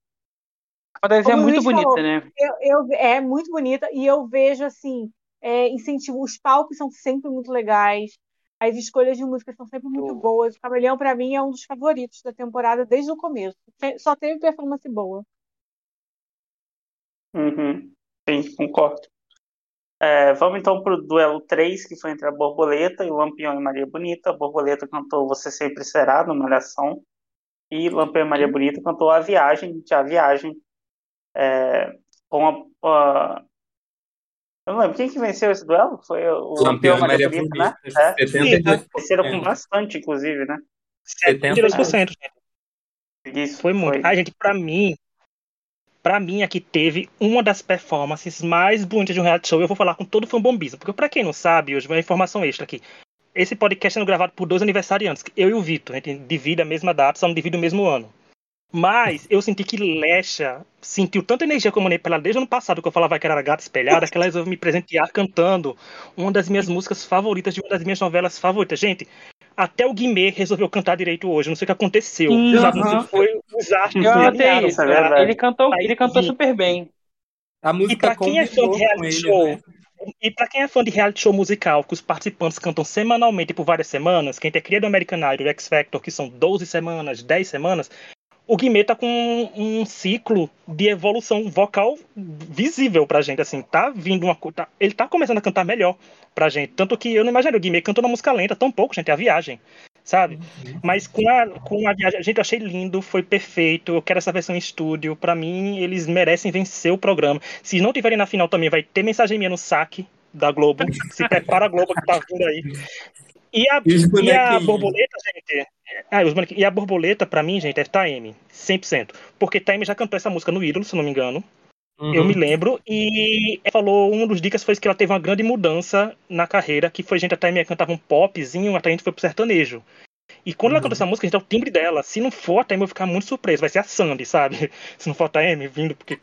A é muito bonita, falou, né? Eu, eu, é muito bonita e eu vejo assim, é, incentivo, os palcos são sempre muito legais. As escolhas de música são sempre muito boas. O Camaleão, para mim, é um dos favoritos da temporada desde o começo. Só teve performance boa. Uhum. Sim, concordo. É, vamos então para o duelo 3, que foi entre a Borboleta e o Lampião e Maria Bonita. A Borboleta cantou Você Sempre Será, no Malhação. E Lampião e Maria Bonita cantou A Viagem, de A Viagem, é, com a, a, eu não lembro. Quem que venceu esse duelo? Foi o Lampião Maria Bonita, né? É. Sim, venceram com bastante, inclusive, né? 72%. Isso, foi muito. Foi. Ai, gente, pra mim, pra mim aqui teve uma das performances mais bonitas de um reality show. Eu vou falar com todo fã bombista, porque pra quem não sabe, hoje uma informação extra aqui. Esse podcast sendo gravado por dois aniversariantes, eu e o Vitor. A gente divide a mesma data, só não divide o mesmo ano. Mas eu senti que Lecha sentiu tanta energia que eu mandei pra ela desde o ano passado, que eu falava que era gata espelhada, que ela resolveu me presentear cantando uma das minhas músicas favoritas de uma das minhas novelas favoritas. Gente, até o Guimê resolveu cantar direito hoje. Não sei o que aconteceu. Sabe? uhum. Não sei, foi os astros. Eu se notei isso, pra- ele cantou, ele cantou super bem. A E música pra quem é fã de reality ele, show, né? e pra quem é fã de reality show musical, que os participantes cantam semanalmente por várias semanas, quem tem cria do American Idol e X Factor, que são 12 semanas, 10 semanas, o Guimê tá com um, um ciclo de evolução vocal visível pra gente, assim, tá vindo uma coisa. ele tá começando a cantar melhor pra gente. Tanto que eu não imaginei o Guimê cantando uma música lenta tão pouco, gente, é a viagem. Sabe? Mas com a, com a viagem, gente, eu achei lindo, foi perfeito. Eu quero essa versão em estúdio. Pra mim, eles merecem vencer o programa. Se não tiverem na final também, vai ter mensagem minha no saque da Globo. Se prepara a Globo que tá vindo aí. E a, E e a borboleta, gente. Ah. E a borboleta, pra mim, gente, é Taeme. 100%. Porque Taeme já cantou essa música no Ídolo, se não me engano. Eu Uhum. me lembro. E ela falou, um dos dicas foi que ela teve uma grande mudança na carreira, que foi, gente, a Taeme cantava um popzinho, até a gente foi pro sertanejo. E quando ela Uhum. cantou essa música, a gente é o timbre dela. Se não for a Taeme, eu vou ficar muito surpreso. Vai ser a Sandy, sabe? Se não for a Taeme vindo, porque,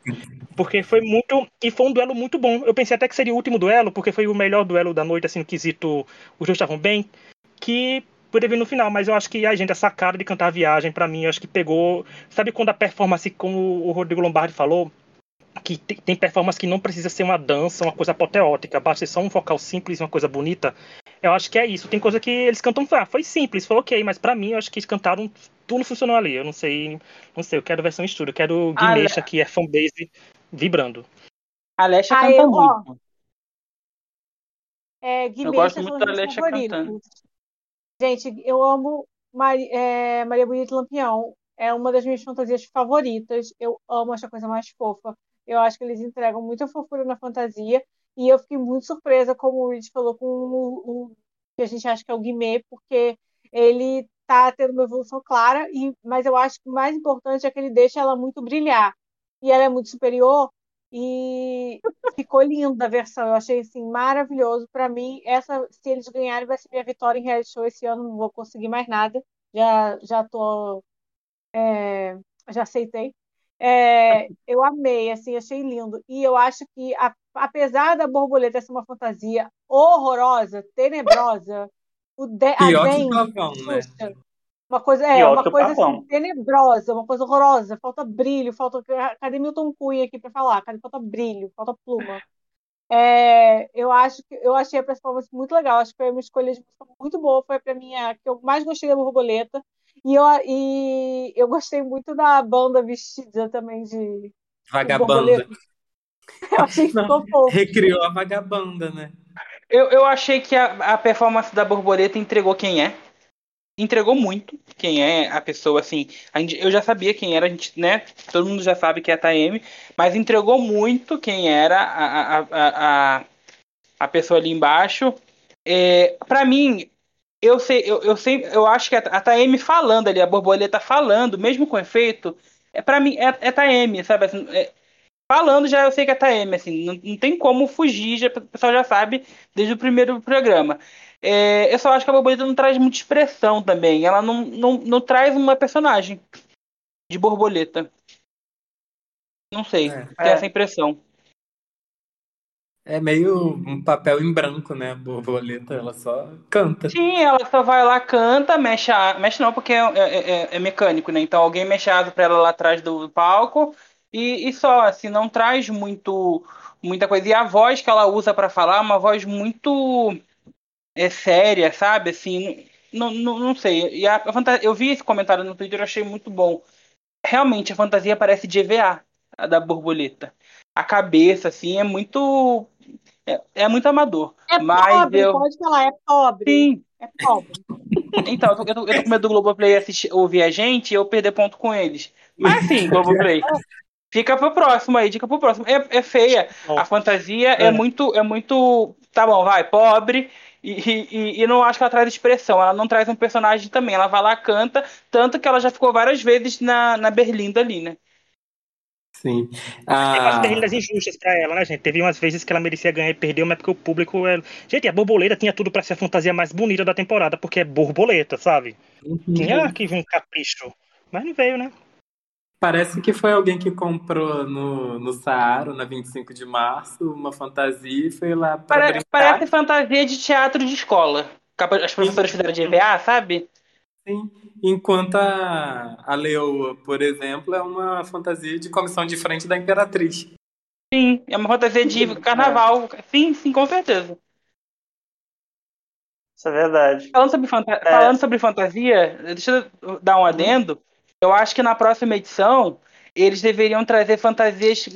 porque foi muito. E foi um duelo muito bom. Eu pensei até que seria o último duelo, porque foi o melhor duelo da noite, assim, no quesito. Os dois estavam bem. Que poderia vir no final, mas eu acho que a gente, essa cara de cantar a viagem, pra mim, eu acho que pegou. Sabe quando a performance, como o Rodrigo Lombardi falou, que te- tem performance que não precisa ser uma dança, uma coisa apoteótica, basta ser só um vocal simples, uma coisa bonita. Eu acho que é isso. Tem coisa que eles cantam, ah, foi simples, foi ok, mas pra mim eu acho que eles cantaram, tudo funcionou ali. Eu não sei, não sei, eu quero versão estúdio, eu quero Ah, Guimeixa, que é fanbase, vibrando. A Lesha Ah, canta ó, muito. É, Guimê, Eu gosto muito da Alexa cantando. Gente, eu amo é, Maria Bonita Lampião. É uma das minhas fantasias favoritas. Eu amo essa coisa mais fofa. Eu acho que eles entregam muita fofura na fantasia. E eu fiquei muito surpresa, como o Luiz falou, com o, o que a gente acha que é o Guimê, porque ele tá tendo uma evolução clara, e, mas eu acho que o mais importante é que ele deixa ela muito brilhar. E ela é muito superior, e ficou linda a versão. Eu achei assim maravilhoso. Para mim, essa, se eles ganharem, vai ser minha vitória em reality show esse ano. Não vou conseguir mais nada. Já, já tô, é, já aceitei. É, eu amei, assim, achei lindo. E eu acho que, a- apesar da borboleta ser uma fantasia horrorosa, tenebrosa, o de, a Pior que Dengue, pavão, né? Uma coisa, é, uma coisa assim, tenebrosa, uma coisa horrorosa, falta brilho, falta. Cadê Milton Cunha aqui para falar? Cadê falta brilho, falta pluma. É, eu acho que eu achei a performance muito legal, acho que foi uma escolha de música muito boa, foi para mim a que eu mais gostei da borboleta. E eu, e eu gostei muito da banda vestida também de Vagabanda. borboleta. Eu achei que ficou fofo. Recriou a vagabanda, né? Eu, eu achei que a, a performance da borboleta entregou quem é. Entregou muito quem é a pessoa, assim. A gente- eu já sabia quem era, a gente, né? Todo mundo já sabe que é a Taeme, mas entregou muito quem era a, a, a, a, a pessoa ali embaixo. É, para mim, eu sei, eu, eu sei, eu acho que a, a Taeme falando ali, a borboleta falando, mesmo com efeito, é para mim é, é sabe? Assim, é- falando já eu sei que é Taeme, assim, não, não tem como fugir, já, o pessoal já sabe desde o primeiro programa. É, eu só acho que a borboleta não traz muita expressão também. Ela não, não, não traz uma personagem de borboleta. Não sei, É. tem É. essa impressão. É meio um papel em branco, né? A borboleta, ela só canta. Sim, ela só vai lá, canta, mexe a... Mexe não, porque é, é- é- é mecânico, né? Então alguém mexe a asa pra ela lá atrás do palco e, e só, assim, não traz muito muita coisa. E a voz que ela usa pra falar é uma voz muito é, séria, sabe? Assim, não, não, não sei. E a, a fanta- Eu vi esse comentário no Twitter, eu achei muito bom. Realmente, a fantasia parece de EVA, a da borboleta. A cabeça, assim, é muito... É, é muito amador. É Mas pobre, eu... pode falar, é pobre. Sim, É pobre. então, eu tô, eu tô- eu tô com medo do Globoplay assistir, ouvir a gente e eu perder ponto com eles. Mas sim, Globoplay. Fica pro próximo aí, dica pro próximo. É, é feia. A fantasia é. É. muito. É muito. Tá bom, vai, pobre. E, e, e não acho que ela traz expressão. Ela não traz um personagem também. Ela vai lá, canta. Tanto que ela já ficou várias vezes na, na Berlinda ali, né? Sim. Tem Ah, umas terríveis injustas pra ela, né, gente? Teve umas vezes que ela merecia ganhar e perdeu, mas porque o público. É... Gente, a borboleta tinha tudo pra ser a fantasia mais bonita da temporada, porque é borboleta, sabe? uhum. Tinha que vir um capricho. Mas não veio, né? Parece que foi alguém que comprou no, no Saara, na 25 de março, uma fantasia e foi lá para Pare, Parece fantasia de teatro de escola. As professoras fizeram de EVA, sabe? Sim. Enquanto a, a Leoa, por exemplo, é uma fantasia de comissão de frente da Imperatriz. Sim, é uma fantasia de carnaval. É. Sim, sim, com certeza. Isso é verdade. Falando sobre, fanta é. Falando sobre fantasia, deixa eu dar um adendo. Eu acho que na próxima edição eles deveriam trazer fantasias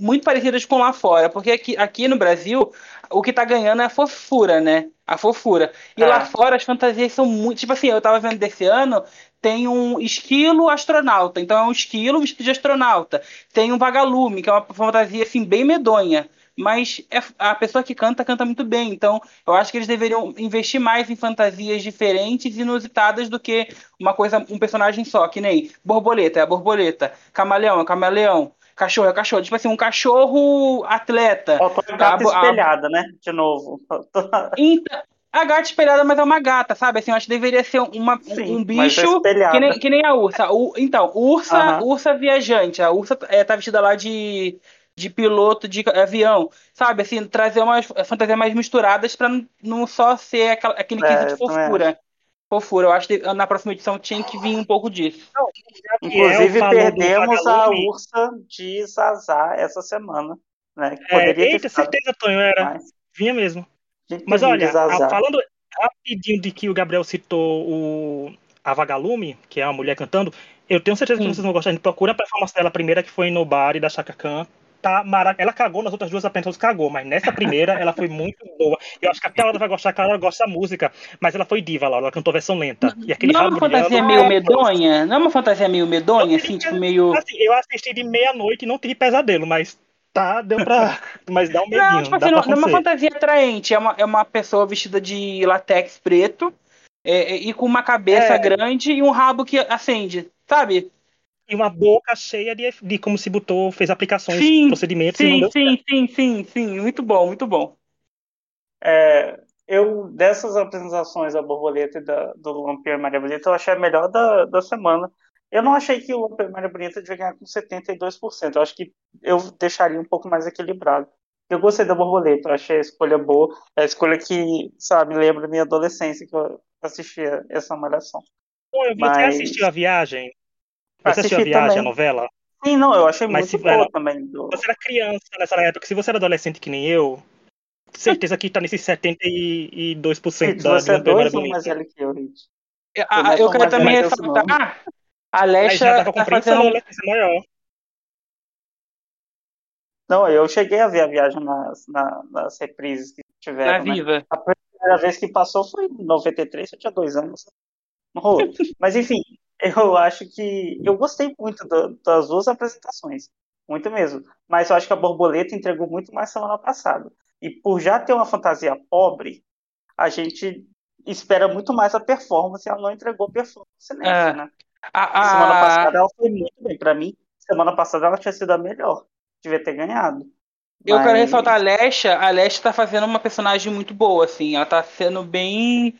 muito parecidas com lá fora, porque aqui, aqui no Brasil o que tá ganhando é a fofura, né? A fofura. E lá fora as fantasias são muito. Tipo assim, eu tava vendo desse ano, tem um esquilo astronauta, então é um esquilo vestido de astronauta. Tem um vagalume, que é uma fantasia assim bem medonha mas é, a pessoa que canta, canta muito bem. Então, eu acho que eles deveriam investir mais em fantasias diferentes e inusitadas do que uma coisa, um personagem só, que nem borboleta é a borboleta, camaleão é o camaleão, cachorro é o cachorro. Tipo assim, um cachorro atleta. A gata espelhada, a... né? De novo. Então, a gata espelhada, mas é uma gata, sabe? Assim, eu acho que deveria ser uma, Sim, um bicho é que, nem, que nem a ursa. O, então, ursa, ursa viajante. A ursa é, tá vestida lá de de piloto de avião, sabe? Assim, trazer umas fantasias mais misturadas para não só ser aquela, aquele é, quesito de fofura. Fofura, eu acho que na próxima edição tinha que vir um pouco disso. Não, Inclusive, perdemos a ursa de Zazá essa semana. Né? Que é, eita, certeza, Tonho, era. Mas... Vinha mesmo. Mas olha, falando rapidinho de que o Gabriel citou o a Vagalume, que é uma mulher cantando, eu tenho certeza que hum. vocês vão gostar. A gente procura a performance dela primeira, que foi no Bar da Chaka Khan tá maravilhosa. Ela cagou nas outras duas apenas cagou, mas nessa primeira ela foi muito boa. Eu acho que até ela vai gostar, porque ela gosta da música, mas ela foi diva lá, ela cantou versão lenta. E aquele não é uma fantasia dela, meio medonha? Não é uma fantasia meio medonha, assim, tipo meio. Assim, eu assisti de meia-noite e não tive pesadelo, mas tá, deu pra. Mas dá um medinho. Não, tipo assim, não, não é uma fantasia atraente, é uma, é uma pessoa vestida de latex preto é, é, e com uma cabeça é. grande e um rabo que acende, sabe? E uma boca cheia de, de como se botou, fez aplicações, sim, procedimentos. Sim, sim, sim, sim, sim, muito bom, muito bom. É, eu, dessas apresentações da Borboleta e da, do Lampião Maria Bonita, eu achei a melhor da, da semana. Eu não achei que o Lampião Maria Bonita devia ganhar com 72%. Eu acho que eu deixaria um pouco mais equilibrado. Eu gostei da Borboleta, eu achei a escolha boa. É a escolha que, sabe, lembra minha adolescência, que eu assistia essa malhação. Eu Mas... Você assistiu a viagem? Você assistiu a viagem, também. a novela? Sim, não, eu achei Mas muito boa era, também. Do... Você era criança nessa época, se você era adolescente que nem eu, certeza que tá nesses 72% da você é dois ou mais velho que eu, Rich? Ah, eu quero também ressaltar, a Alexa tá fazendo... Um... maior. Não, eu cheguei a ver a viagem nas, na, nas reprises que tiveram. Na né? Viva. A primeira vez que passou foi em 93, eu tinha dois anos. Mas enfim, eu acho que. Eu gostei muito do, das duas apresentações. Muito mesmo. Mas eu acho que a Borboleta entregou muito mais semana passada. E por já ter uma fantasia pobre, a gente espera muito mais a performance. Ela não entregou performance nessa, é. né? A, a... Semana passada ela foi muito bem. Para mim, semana passada ela tinha sido a melhor. Devia ter ganhado. Eu Mas... quero ressaltar a Lesha. A Lesha tá fazendo uma personagem muito boa, assim. Ela tá sendo bem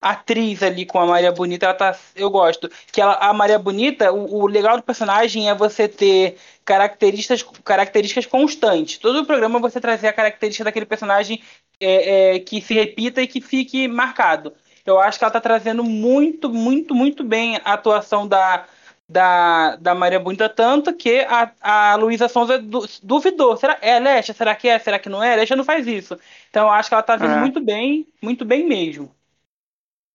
atriz ali com a Maria Bonita, ela tá, eu gosto. Que ela, a Maria Bonita, o, o, legal do personagem é você ter características, características constantes. Todo o programa você trazer a característica daquele personagem é, é, que se repita e que fique marcado. Eu acho que ela tá trazendo muito, muito, muito bem a atuação da, da, da Maria Bonita, tanto que a, a Luísa Sonza duvidou. Será, é Lesha? Será que é? Será que não é? Lesha não faz isso. Então eu acho que ela tá vindo é. muito bem, muito bem mesmo.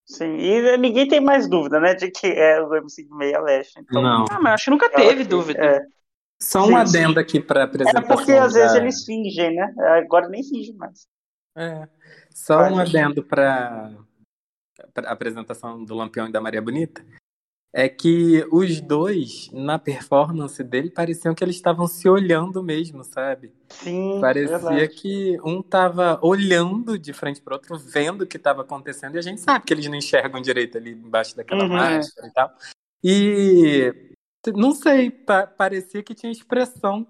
Sim, e ninguém tem mais dúvida, né, de que é o MC Meia Leste. Então, não. Ah, mas acho que nunca teve dúvida. É. Só um adendo aqui para apresentação. É porque às da... vezes eles fingem, né? Agora nem fingem mais. É. Só Vai, um adendo para a apresentação do Lampião e da Maria Bonita é que os dois, na performance dele, pareciam que eles estavam se olhando mesmo, sabe? Sim. Parecia verdade. que um tava olhando de frente para outro, vendo o que estava acontecendo, e a gente sabe que eles não enxergam direito ali embaixo daquela uhum. máscara e tal. E não sei, pa parecia que tinha expressão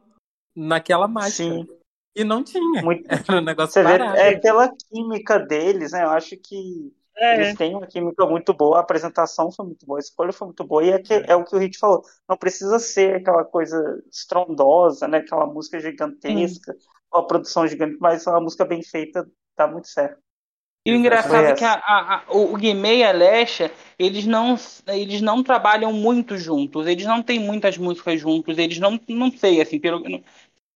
naquela máscara. Sim. E não tinha. Muito... Era um negócio Você vê, É pela química deles, né? Eu acho que É. Eles têm uma química muito boa, a apresentação foi muito boa, a escolha foi muito boa, e é, que, é. é o que o Hit falou. Não precisa ser aquela coisa estrondosa, né? Aquela música gigantesca, hum. ou a produção gigante, mas uma música bem feita dá muito certo. E o engraçado é que a, a, a, o Guimê e a Lesha, eles não, eles não trabalham muito juntos, eles não têm muitas músicas juntos, eles não, não sei, assim, pelo,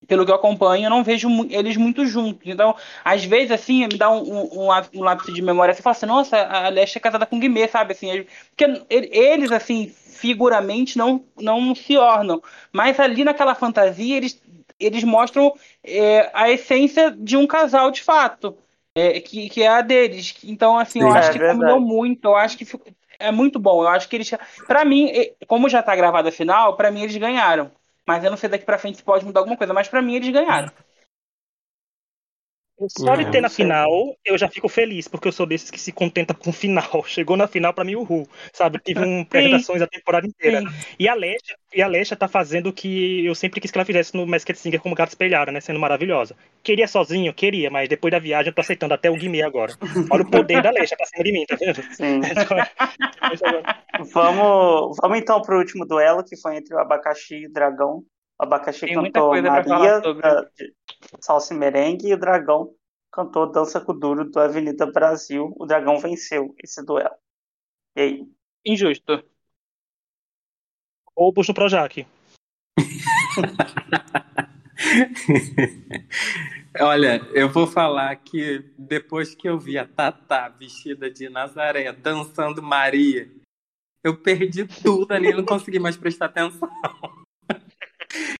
pelo que eu acompanho, eu não vejo eles muito juntos. Então, às vezes, assim, me dá um, um, um lápis de memória, você fala assim, nossa, a Lesha é casada com o Guimê, sabe, assim, porque eles, assim, figuramente não, não se ornam, mas ali naquela fantasia, eles, eles mostram é, a essência de um casal de fato é, que, que é a deles. Então, assim, Sim, eu acho é que verdade. combinou muito. Eu acho que é muito bom. Eu acho que eles. para mim, como já tá gravada a final, para mim eles ganharam. Mas eu não sei daqui pra frente se pode mudar alguma coisa, mas para mim eles ganharam. Só de ter na final, eu já fico feliz, porque eu sou desses que se contenta com o final. Chegou na final para mim, uhul. Sabe? Tive um apresentações a temporada inteira. Sim. E a Lesha, e a Lesha tá fazendo o que eu sempre quis que ela fizesse no Masked Singer como gato espelhado, né? Sendo maravilhosa. Queria sozinho? Queria, mas depois da viagem eu tô aceitando até o Guimê agora. Olha o poder da Lesha pra cima de mim, tá vendo? Sim. Então, vamos, vamos então pro último duelo, que foi entre o abacaxi e o dragão. O abacaxi Tem cantou Maria, da, Salsa e Merengue, e o dragão cantou Dança com o Duro do Avenida Brasil. O dragão venceu esse duelo. E aí? Injusto. Ou puxo pro Jaque. Olha, eu vou falar que depois que eu vi a Tatá vestida de Nazaré dançando Maria, eu perdi tudo ali, não consegui mais prestar atenção.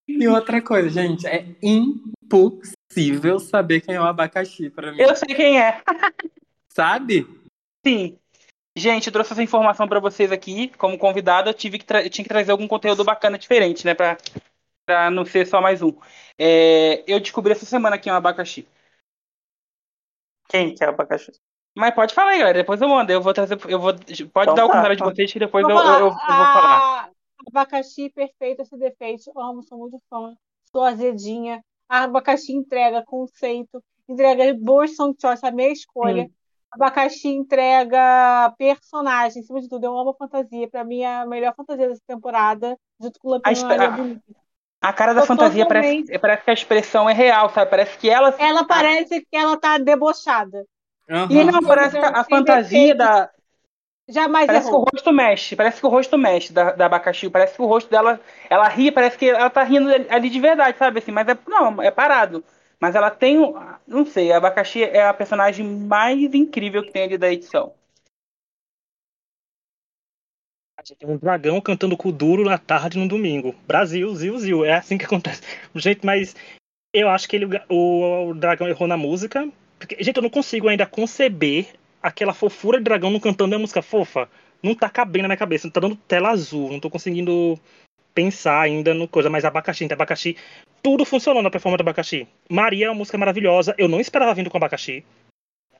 E outra coisa, gente, é impossível saber quem é o abacaxi para mim. Eu sei quem é. Sabe? Sim. Gente, eu trouxe essa informação para vocês aqui. Como convidado, eu, tive que eu tinha que trazer algum conteúdo bacana diferente, né? Pra, pra não ser só mais um. É, eu descobri essa semana quem é o abacaxi. Quem que é o abacaxi? Mas pode falar aí, galera. Depois eu mando. Eu vou trazer. Eu vou, pode então, dar o tá, comentário de vocês que depois eu, eu, eu, eu, vou falar. Abacaxi perfeito esse defeito. Amo, sou muito fã. Sou azedinha. A abacaxi entrega conceito, entrega boas song choice, a minha escolha. Hum. Abacaxi entrega personagem, acima de tudo. Eu amo a fantasia. Pra mim, é a melhor fantasia dessa temporada, junto com o Lampião. A, a cara da eu fantasia totalmente... parece, parece que a expressão é real, sabe? Parece que ela. Ela parece que ela tá debochada. Uhum. E não, parece que a fantasia da, Jamais parece errou. que o rosto mexe, parece que o rosto mexe da, da abacaxi, parece que o rosto dela, ela ri, parece que ela tá rindo ali de verdade, sabe assim, mas é não, é parado. Mas ela tem, não sei, a abacaxi é a personagem mais incrível que tem ali da edição. Tem um dragão cantando com duro na tarde no domingo. Brasil, zil, zil. É assim que acontece. Gente, mas eu acho que ele, o, o dragão errou na música. Porque, gente, eu não consigo ainda conceber aquela fofura de dragão não cantando a música fofa não tá cabendo na minha cabeça, não tá dando tela azul, não tô conseguindo pensar ainda no coisa, mas abacaxi, então abacaxi, tudo funcionou na performance do abacaxi. Maria é uma música maravilhosa, eu não esperava vindo com abacaxi.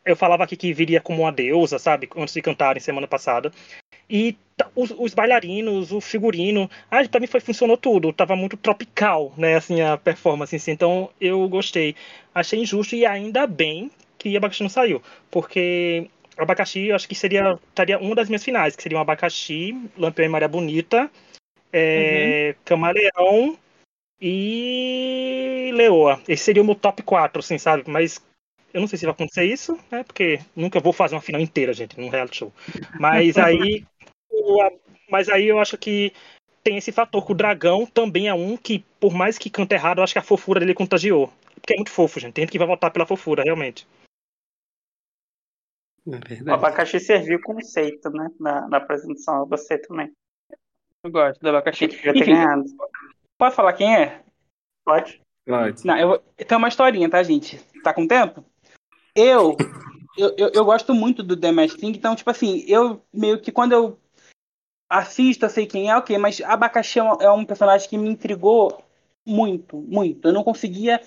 Eu falava aqui que viria como uma deusa, sabe, antes de cantarem semana passada. E os, os, bailarinos, o figurino, ah, pra mim foi, funcionou tudo, tava muito tropical, né, assim, a performance, assim, então eu gostei. Achei injusto e ainda bem que abacaxi não saiu, porque abacaxi eu acho que seria estaria uma das minhas finais, que seria um abacaxi, Lampião e Maria Bonita, é, uhum. Camaleão e Leoa. Esse seria o meu top 4, assim, sabe? Mas eu não sei se vai acontecer isso, né? Porque nunca vou fazer uma final inteira, gente, num reality show. Mas aí, mas aí eu acho que tem esse fator que o dragão também é um que, por mais que canta errado, eu acho que a fofura dele contagiou. Porque é muito fofo, gente. Tem gente que vai votar pela fofura, realmente. É o abacaxi serviu conceito, né? Na, na apresentação, você também. Eu gosto do abacaxi. Enfim, Pode falar quem é? Pode. Pode. Não, eu, tem uma historinha, tá, gente? Tá com tempo? Eu, eu, eu, eu, gosto muito do The Mask Thing, então, tipo assim, eu meio que quando eu assisto, eu sei quem é, ok, mas Abacaxi é um, é um personagem que me intrigou muito, muito. Eu não conseguia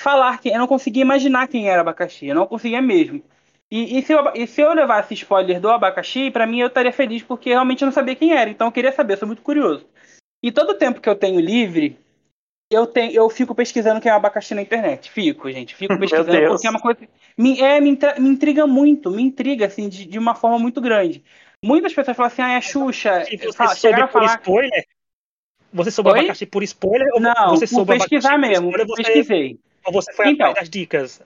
falar quem, eu não conseguia imaginar quem era Abacaxi, eu não conseguia mesmo. E, e, se eu, e se eu levasse spoiler do abacaxi, para mim eu estaria feliz porque realmente eu não sabia quem era. Então eu queria saber, eu sou muito curioso. E todo o tempo que eu tenho livre, eu, tenho, eu fico pesquisando quem é abacaxi na internet. Fico, gente. Fico pesquisando porque é uma coisa. Me, é, me, me intriga muito, me intriga, assim, de, de uma forma muito grande. Muitas pessoas falam assim, ah, é Xuxa. você fala, soube por spoiler? Você soube Oi? abacaxi por spoiler? Ou Não, você soube pesquisar mesmo. Spoiler, você... Pesquisei. Ou você foi então, atrás das dicas?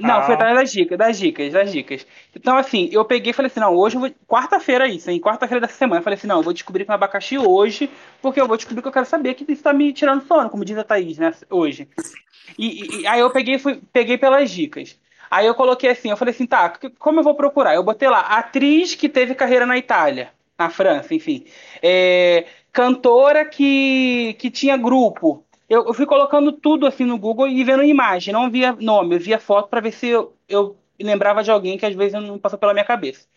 Não, ah. foi atrás das dicas, das dicas, das dicas. Então, assim, eu peguei e falei assim, não, hoje eu vou. Quarta-feira isso, hein? Quarta-feira dessa semana. Eu falei assim, não, eu vou descobrir com abacaxi hoje, porque eu vou descobrir que eu quero saber que isso tá me tirando sono, como diz a Thaís, né? Hoje. E, e aí eu peguei fui, peguei pelas dicas. Aí eu coloquei assim, eu falei assim, tá, como eu vou procurar? Eu botei lá, atriz que teve carreira na Itália, na França, enfim. É, cantora que, que tinha grupo, eu, eu, fui colocando tudo assim no Google e vendo imagem, não via nome, eu via foto para ver se eu, eu, lembrava de alguém que às vezes não passou pela minha cabeça.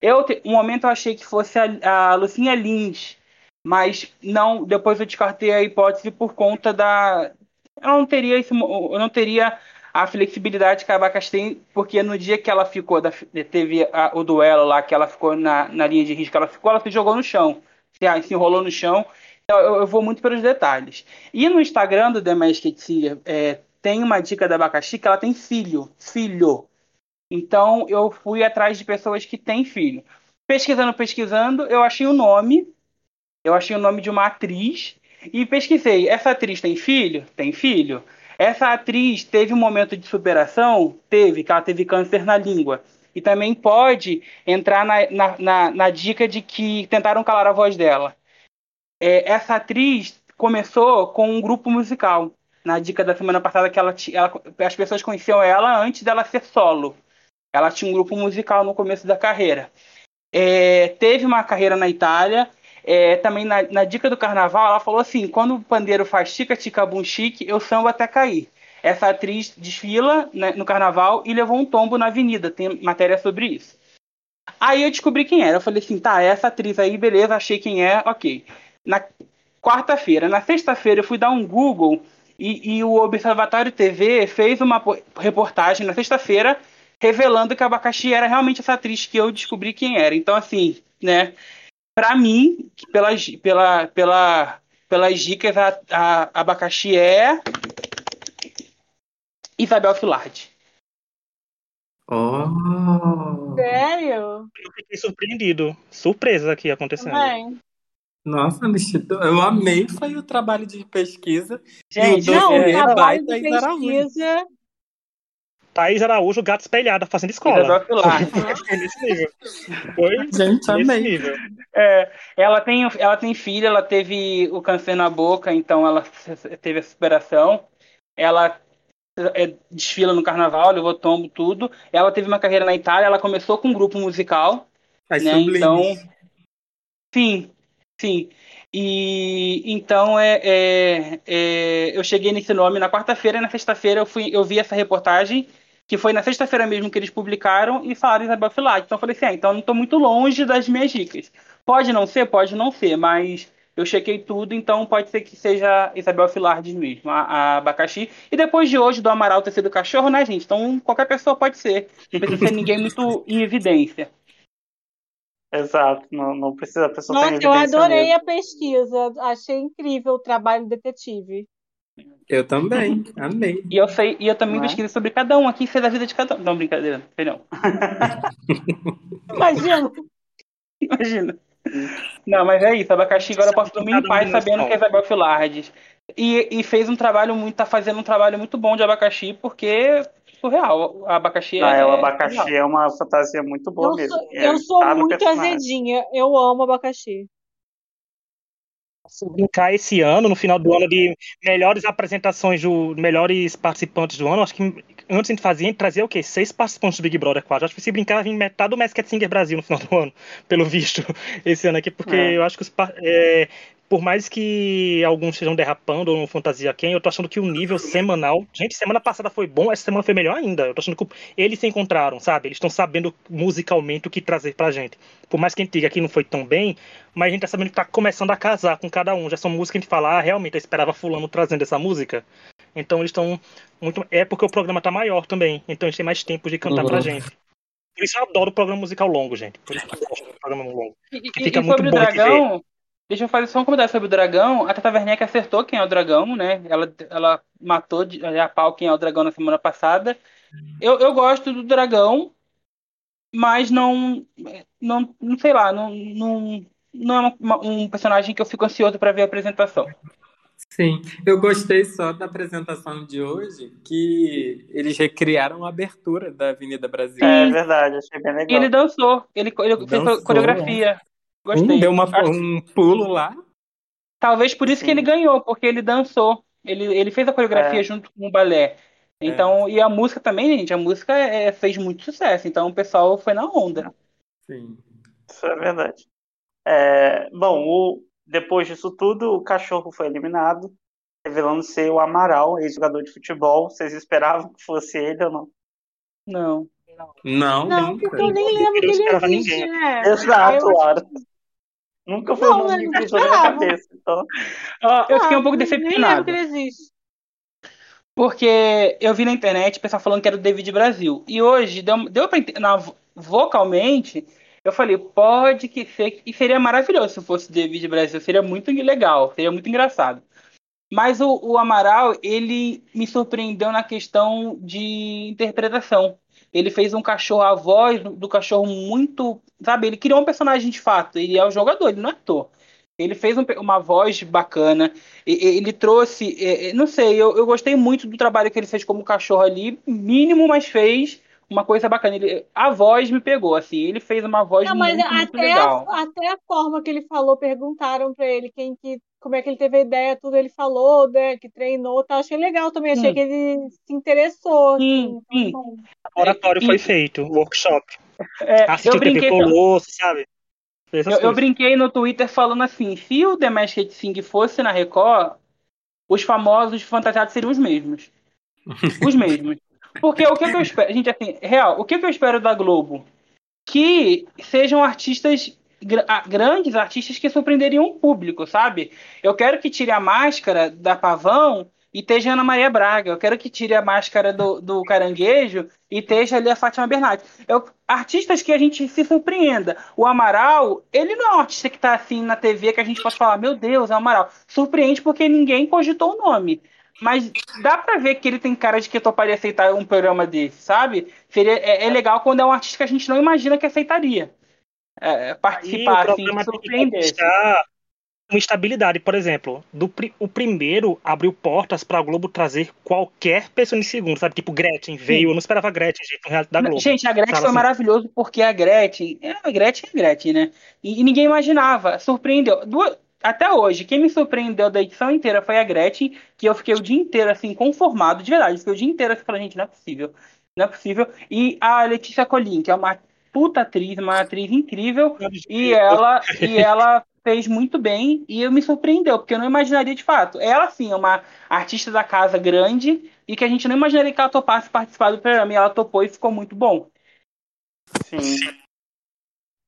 Eu, um momento eu achei que fosse a, a Lucinha Lins, mas não, depois eu descartei a hipótese por conta da eu não teria esse, eu não teria a flexibilidade que a Abacaxi tem, porque no dia que ela ficou, teve a, o duelo lá, que ela ficou na, na linha de risco, ela ficou, ela se jogou no chão, se, se enrolou no chão eu, eu, vou muito pelos detalhes. E no Instagram do The Masked Singer, é, tem uma dica da abacaxi que ela tem filho. Filho. Então eu fui atrás de pessoas que têm filho. Pesquisando, pesquisando, eu achei o nome. Eu achei o nome de uma atriz. E pesquisei. Essa atriz tem filho? Tem filho. Essa atriz teve um momento de superação? Teve, que ela teve câncer na língua. E também pode entrar na, na, na, na dica de que tentaram calar a voz dela é, essa atriz começou com um grupo musical. Na dica da semana passada que ela, ela, as pessoas conheciam ela antes dela ser solo. Ela tinha um grupo musical no começo da carreira. É, teve uma carreira na Itália. É, também na, na, dica do carnaval, ela falou assim: quando o pandeiro faz tica tica bum chique, eu samba até cair. Essa atriz desfila né, no carnaval e levou um tombo na avenida. Tem matéria sobre isso. Aí eu descobri quem era. Eu falei assim: tá, essa atriz aí, beleza, achei quem é, ok na quarta-feira. Na sexta-feira eu fui dar um Google e, e, o Observatório TV fez uma reportagem na sexta-feira revelando que a Abacaxi era realmente essa atriz que eu descobri quem era. Então, assim, né? Pra mim, pelas, pela, pela, pelas dicas, a, a Abacaxi é Isabel Filardi. Oh. Sério? Eu fiquei surpreendido. Surpresa aqui acontecendo. Também. Nossa, eu amei foi o trabalho de pesquisa. Gente, não, o trabalho de pesquisa... Thaís Araújo, gato espelhada, fazendo escola. nesse nível. Foi Gente, amei. É, ela, tem, ela tem filha, ela teve o câncer na boca, então ela teve a superação. Ela é, desfila no carnaval, levou tombo, tudo. Ela teve uma carreira na Itália, ela começou com um grupo musical. né? Então, sim, Sim. E então é, é, é, eu cheguei nesse nome na quarta-feira, na sexta-feira eu fui, eu vi essa reportagem que foi na sexta-feira mesmo que eles publicaram e falaram Isabel Filati. Então eu falei assim, ah, então não estou muito longe das minhas dicas. Pode não ser, pode não ser, mas eu chequei tudo, então pode ser que seja Isabel Filardes mesmo, a, a, abacaxi. E depois de hoje do Amaral ter sido cachorro, né, gente? Então qualquer pessoa pode ser. Não precisa ser ninguém muito em evidência. Exato, não, não precisa a pessoa Nossa, eu adorei mesmo. a pesquisa, achei incrível o trabalho detetive. Eu também, amei. E eu sei, e eu também Mas... pesquisei sobre cada um aqui, sei da vida de cada um. Não, brincadeira, não. Imagina. Imagina. Não, mas é isso, abacaxi agora eu posso dormir em paz sabendo que é Isabel Filardes. E, e fez um trabalho muito, tá fazendo um trabalho muito bom de abacaxi, porque surreal. O abacaxi ah, é. o abacaxi é, é uma fantasia muito boa eu mesmo. Sou, eu é, sou muito azedinha. Eu amo abacaxi. Se brincar esse ano, no final do ano, de melhores apresentações, do, melhores participantes do ano, acho que antes a gente fazia, a gente trazia o quê? Seis participantes do Big Brother 4. Acho que se brincar, vir metade do Masked Singer Brasil no final do ano, pelo visto, esse ano aqui, porque é. eu acho que os, é, por mais que alguns estejam derrapando ou no fantasia quem, eu tô achando que o nível semanal. Gente, semana passada foi bom, essa semana foi melhor ainda. Eu tô achando que eles se encontraram, sabe? Eles estão sabendo musicalmente o que trazer pra gente. Por mais que a gente diga que não foi tão bem, mas a gente tá sabendo que tá começando a casar com cada um. Já são músicas que a gente fala, ah, realmente eu esperava Fulano trazendo essa música. Então eles estão muito. É porque o programa tá maior também. Então a gente tem mais tempo de cantar uhum. pra gente. Por isso eu adoro o programa musical longo, gente. Por isso eu gosto do programa longo. E, e, e sobre o Dragão, Deixa eu fazer só um comentário sobre o dragão. A Tata Werneck acertou quem é o dragão, né? Ela, ela matou de, a pau quem é o dragão na semana passada. Eu, eu gosto do dragão, mas não, não, não sei lá, não, não, não é uma, um personagem que eu fico ansioso para ver a apresentação. Sim, eu gostei só da apresentação de hoje, que eles recriaram a abertura da Avenida Brasil. É verdade, achei bem legal. E ele dançou, ele, ele dançou, fez coreografia. Gostei. Hum, deu uma, um pulo lá. Talvez por isso Sim. que ele ganhou, porque ele dançou. Ele, ele fez a coreografia é. junto com o balé. Então, é. e a música também, gente, a música é, fez muito sucesso, então o pessoal foi na onda. Sim. Isso é verdade. É, bom, o, depois disso tudo, o cachorro foi eliminado, revelando ser o Amaral, ex-jogador de futebol. Vocês esperavam que fosse ele ou não? Não. Não, não nunca. porque eu nem lembro que ele existe, né? Exato, Laura. Nunca foi não, o nome que cruzou na minha cabeça. Então... Uh, eu fiquei um pouco decepcionado. Nem lembro que ele existe. Porque eu vi na internet o pessoal falando que era o David Brasil. E hoje, deu, deu pra entender, vocalmente, eu falei, pode que ser. E seria maravilhoso se fosse o David Brasil. Seria muito legal, seria muito engraçado. Mas o, o Amaral, ele me surpreendeu na questão de interpretação. Ele fez um cachorro, a voz do cachorro muito. Sabe, ele criou um personagem de fato. Ele é o jogador, ele não é ator. Ele fez um, uma voz bacana. Ele trouxe. Não sei, eu, eu gostei muito do trabalho que ele fez como cachorro ali. Mínimo, mas fez uma coisa bacana. Ele, a voz me pegou, assim. Ele fez uma voz não, muito, muito legal. A, até a forma que ele falou, perguntaram para ele quem que, como é que ele teve a ideia, tudo ele falou, né, que treinou, tá. Achei legal também. Achei que ele se interessou. Sim, assim, sim. O oratório foi feito, workshop. É, Assistiu eu brinquei TV Colosso, sabe? Eu, eu, brinquei no Twitter falando assim: se o The Masked Sing fosse na Record, os famosos fantasiados seriam os mesmos. Os mesmos. Porque o que, que eu espero. Gente, assim, real, o que, que eu espero da Globo? Que sejam artistas grandes artistas que surpreenderiam o público, sabe? Eu quero que tire a máscara da Pavão e esteja Ana Maria Braga. Eu quero que tire a máscara do, do Caranguejo e esteja ali a Fátima Bernardes. Eu, artistas que a gente se surpreenda. O Amaral, ele não é um artista que está assim na TV que a gente possa falar, meu Deus, é o Amaral. Surpreende porque ninguém cogitou o nome. Mas dá pra ver que ele tem cara de que toparia aceitar um programa desse, sabe? Seria, é, é legal quando é um artista que a gente não imagina que aceitaria. É, participar, Aí, assim, surpreender uma estabilidade, por exemplo, do o primeiro abriu portas para a Globo trazer qualquer pessoa em segundo, sabe? Tipo Gretchen veio, Sim. eu não esperava a Gretchen, gente, no reality da Globo. Gente, a Gretchen foi assim. maravilhoso porque a Gretchen, é, a Gretchen é Gretchen, né? E, e ninguém imaginava, surpreendeu. Duas, até hoje, quem me surpreendeu da edição inteira foi a Gretchen, que eu fiquei o dia inteiro assim conformado, de verdade, fiquei o dia inteiro assim falando, gente, não é possível, não é possível. E a Letícia Colin, que é uma puta atriz, uma atriz incrível, e ela e ela fez muito bem e me surpreendeu, porque eu não imaginaria de fato. Ela, sim, é uma artista da casa grande e que a gente não imaginaria que ela topasse participar do programa. E ela topou e ficou muito bom. Sim.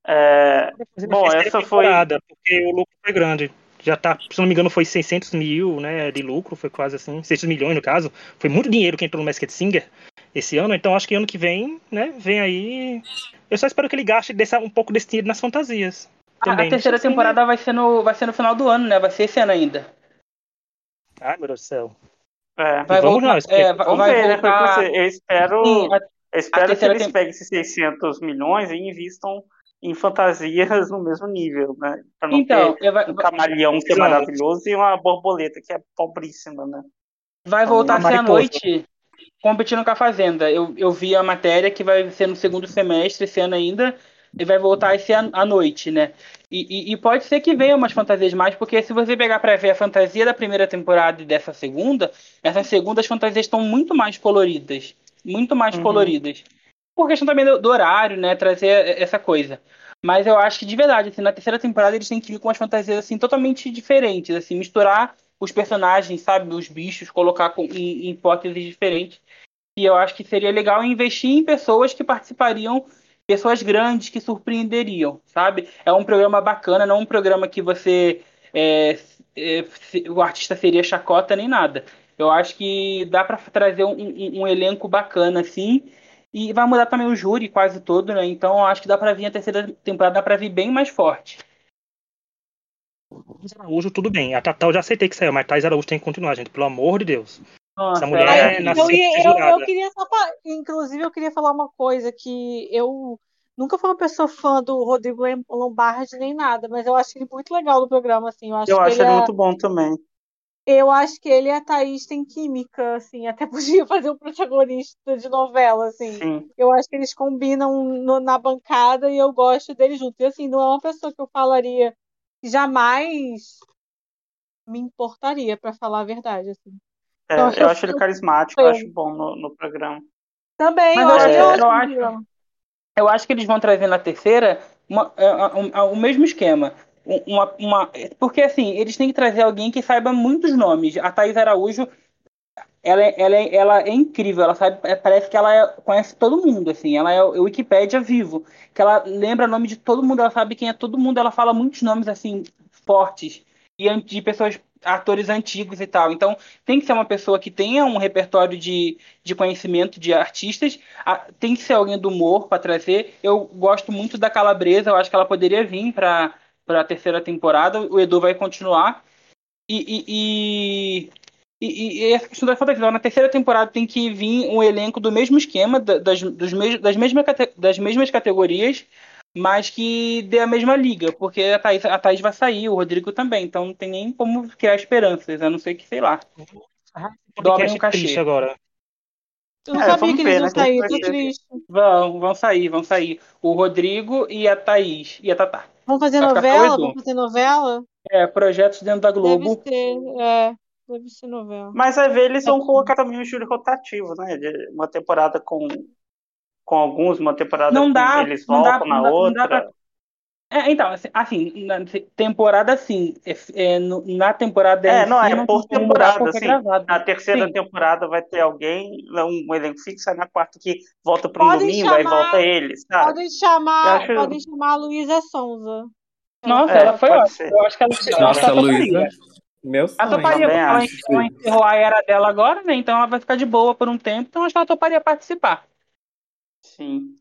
É... Bom, essa foi. Porque o lucro foi grande. Já tá, se não me engano, foi 600 mil né, de lucro, foi quase assim, 600 milhões no caso. Foi muito dinheiro que entrou no Masked Singer esse ano, então acho que ano que vem, né, vem aí. Eu só espero que ele gaste dessa, um pouco desse dinheiro nas fantasias. Também. A terceira temporada vai ser, no, vai ser no final do ano, né? Vai ser esse ano ainda. Ai, meu Deus do céu. É, vai vamos voltar, nós. É, vamos vai ver, voltar... né? Eu espero, Sim, a, eu espero que eles tem... peguem esses 600 milhões e invistam em fantasias no mesmo nível, né? Pra não então, ter vai... um camaleão que é maravilhoso e uma borboleta que é pobríssima, né? Vai então, voltar a ser à noite competindo com a Fazenda. Eu, eu vi a matéria que vai ser no segundo semestre, esse ano ainda, e vai voltar esse à noite, né? E, e, e, pode ser que venha umas fantasias mais, porque se você pegar para ver a fantasia da primeira temporada e dessa segunda, essa segunda as fantasias estão muito mais coloridas. Muito mais uhum. coloridas. Por questão também do, do, horário, né? Trazer essa coisa. Mas eu acho que de verdade, assim, na terceira temporada eles têm que ir com as fantasias assim, totalmente diferentes, assim, misturar os personagens, sabe, os bichos, colocar com, em, em hipóteses diferentes. E eu acho que seria legal investir em pessoas que participariam pessoas grandes que surpreenderiam, sabe? É um programa bacana, não um programa que você é, é, o artista seria chacota nem nada. Eu acho que dá para trazer um, um, um, elenco bacana assim e vai mudar também o júri quase todo, né? Então eu acho que dá para vir a terceira temporada dá para vir bem mais forte. Thaís Araújo, tudo bem. A Tatá eu já aceitei que saiu, mas Thaís Araújo tem que continuar, gente. Pelo amor de Deus. Nossa, Essa mulher é nascida eu, eu, eu queria só inclusive eu queria falar uma coisa que eu nunca fui uma pessoa fã do Rodrigo Lom- Lombardi nem nada, mas eu acho ele muito legal no programa, assim. Eu acho Eu acho ele ele é, muito bom também. eu acho que ele e a Thaís têm química, assim, até podia fazer um protagonista de novela, assim. Sim. Eu acho que eles combinam no- na bancada e eu gosto deles juntos. E assim, não é uma pessoa que eu falaria jamais me importaria, pra falar a verdade, assim. É, eu eu- acho ele carismático, eu acho bom no, no programa. Também, Mas eu eu acho ele eu acho-. Eu acho que eles vão trazer na terceira uma- é, um- um- o mesmo esquema. Um- Uma, uma- porque assim, eles têm que trazer alguém que saiba muitos nomes. A Thaís Araújo, ela, é- ela, é- ela é incrível, ela sabe, é, parece que ela é- conhece todo mundo, assim, ela é o Wikipédia vivo, que ela lembra o nome de todo mundo, ela sabe quem é todo mundo, ela fala muitos nomes assim fortes e de pessoas, atores antigos e tal. Então, tem que ser uma pessoa que tenha um repertório de, de conhecimento de artistas, tem que ser alguém do humor para trazer. Eu gosto muito da Calabresa, eu acho que ela poderia vir para a terceira temporada. O Edu vai continuar. E, e, e, e- essa questão da fantasia. Na terceira temporada tem que vir um elenco do mesmo esquema, da- das, dos mes, das, mesma, cate- das mesmas categorias, mas que dê a mesma liga, porque a Thaís, a Thaís vai sair, o Rodrigo também, então não tem nem como criar esperanças, a não ser que, sei lá. Dobrem Podcast o cachê. triste agora. Eu não É, sabia que ver, eles né, iam sair, tô triste. Vão, vão sair, vão sair. O Rodrigo e a Thaís e a Tatá. Vamos fazer Vai novela? Vamos fazer novela? É, projetos dentro da Globo. Deve ser, é, deve ser novela. Mas vai ver, eles vão colocar também o júri rotativo, né? De uma temporada com, com alguns, uma temporada Não com dá, eles não dá- voltam na não dá- não dá outra. pra- É, então, assim, assim, na temporada sim. É, é, no- na temporada É, não, si, é por temporada, é assim. gravado. Na terceira Sim. temporada vai ter alguém, um elenco fixo, aí na quarta que volta para um Podem domingo, aí chamar- volta eles, sabe? Podem chamar, acho- podem chamar a Luísa Sonza. Nossa, É, ela foi ótima. ser. Eu acho que ela, Nossa, ela toparia. Luísa. Meu Ela sonho. toparia, Também porque ela, ela encerrou a era dela agora, né? Então ela vai ficar de boa por um tempo, então acho que ela toparia participar. Sim.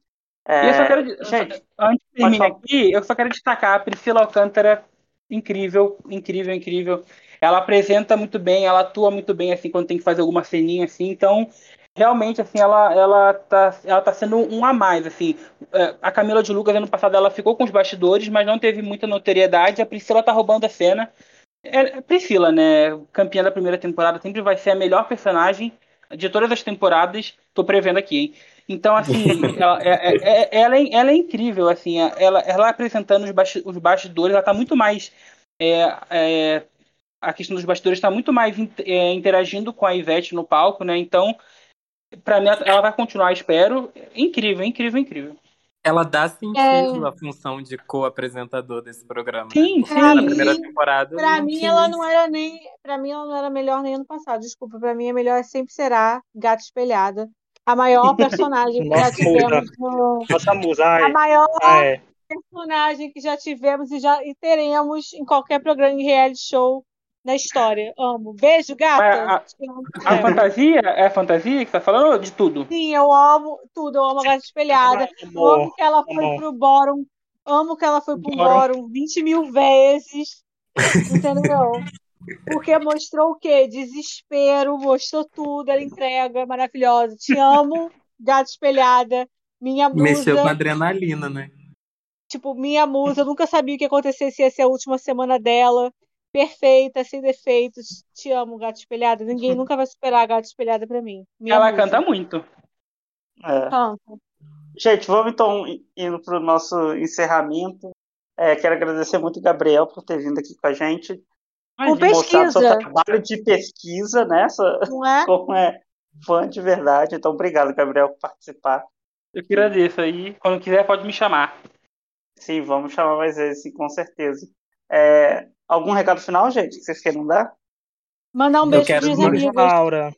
E eu só É, quero. gente, Antes de terminar aqui, eu só quero destacar a Priscila Alcântara, incrível, incrível, incrível. Ela apresenta muito bem, ela atua muito bem assim quando tem que fazer alguma ceninha assim. Então, realmente assim, ela ela tá ela tá sendo um a mais assim. É, A Camila de Lucas ano passado ela ficou com os bastidores, mas não teve muita notoriedade. A Priscila tá roubando a cena. É, Priscila, né? Campeã da primeira temporada, sempre vai ser a melhor personagem de todas as temporadas. Tô prevendo aqui, hein? Então, assim, ela, é, é- é- ela, é, ela é incrível, assim, ela, ela apresentando os, basti- os bastidores, ela tá muito mais. é, é, a questão dos bastidores está muito mais é, interagindo com a Ivete no palco, né? Então, pra mim, ela vai continuar, espero. Incrível, incrível, incrível. Ela dá sentido É. à função de co-apresentador desse programa. né? Sim, sim. Na primeira mim- temporada. Pra mim, ela isso. não era nem. Pra mim, ela não era melhor nem ano passado. Desculpa, pra mim, a melhor sempre será Gata Espelhada. A maior personagem que já tivemos no. Nossa musa, A ai, maior ah, é. personagem que já tivemos e, já, e teremos em qualquer programa de reality show na história. Amo. Beijo, gata. A- amo, A é. fantasia é a fantasia que você tá falando de tudo? Sim, eu amo tudo. Eu amo a Gata Espelhada. Eu Amor, amo que ela foi amor. pro Bórum. Amo que ela foi pro. Bórum 20 mil vezes. Entendeu? Porque mostrou o quê? Desespero, mostrou tudo, ela entrega, maravilhosa. Te amo, Gata Espelhada. Minha Mexeu com musa, adrenalina, né? tipo, minha musa. Eu nunca sabia o que ia acontecer se ia ser a última semana dela. Perfeita, sem defeitos. Te amo, Gata Espelhada. Ninguém nunca vai superar a Gata Espelhada pra mim. Minha Ela musa. canta muito. É. Canta. Gente, vamos então indo para o nosso encerramento. É, quero agradecer muito o Gabriel por ter vindo aqui com a gente, Com mostrado seu pesquisa, trabalho de pesquisa, né? Sua- não é? Como é fã de verdade. Então, obrigado, Gabriel, por participar. Eu que agradeço aí. Quando quiser, pode me chamar. Sim, vamos chamar mais vezes, sim, com certeza. É, algum recado final, gente, que vocês queiram dar? Mandar um beijo minhas Beijo, amigas. Laura.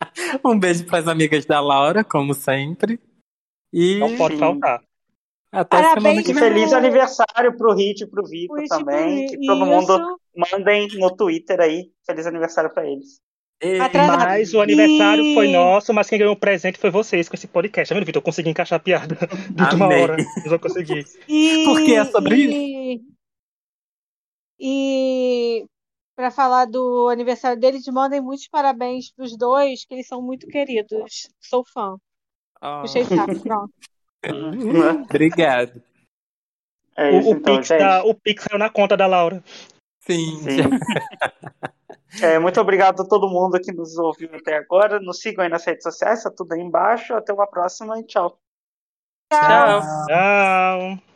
Um beijo para as amigas da Laura, como sempre. E Não pode faltar. até Parabéns, semana E que vem. feliz aniversário pro Hit e pro Vitor Twitch também. pro- Que todo mundo Isso. Mandem no Twitter aí. Feliz aniversário pra eles. Atrasado. Mas o aniversário foi nosso, mas quem ganhou o presente foi vocês com esse podcast. Tá vendo, Vitor? Eu consegui encaixar a piada de última Amei. hora. Eu consegui. E, Porque é sobre e, E para falar do aniversário deles, mandem muitos parabéns para os dois, que eles são muito queridos. Sou fã. Oh. Puxei saco, pronto. Obrigado. É isso, o, então, Pix tá, o Pix saiu na conta da Laura. Sim. Sim. é, muito obrigado a todo mundo que nos ouviu até agora. Nos sigam aí nas redes sociais, tá tudo aí embaixo. Até uma próxima e tchau. Tchau. Tchau.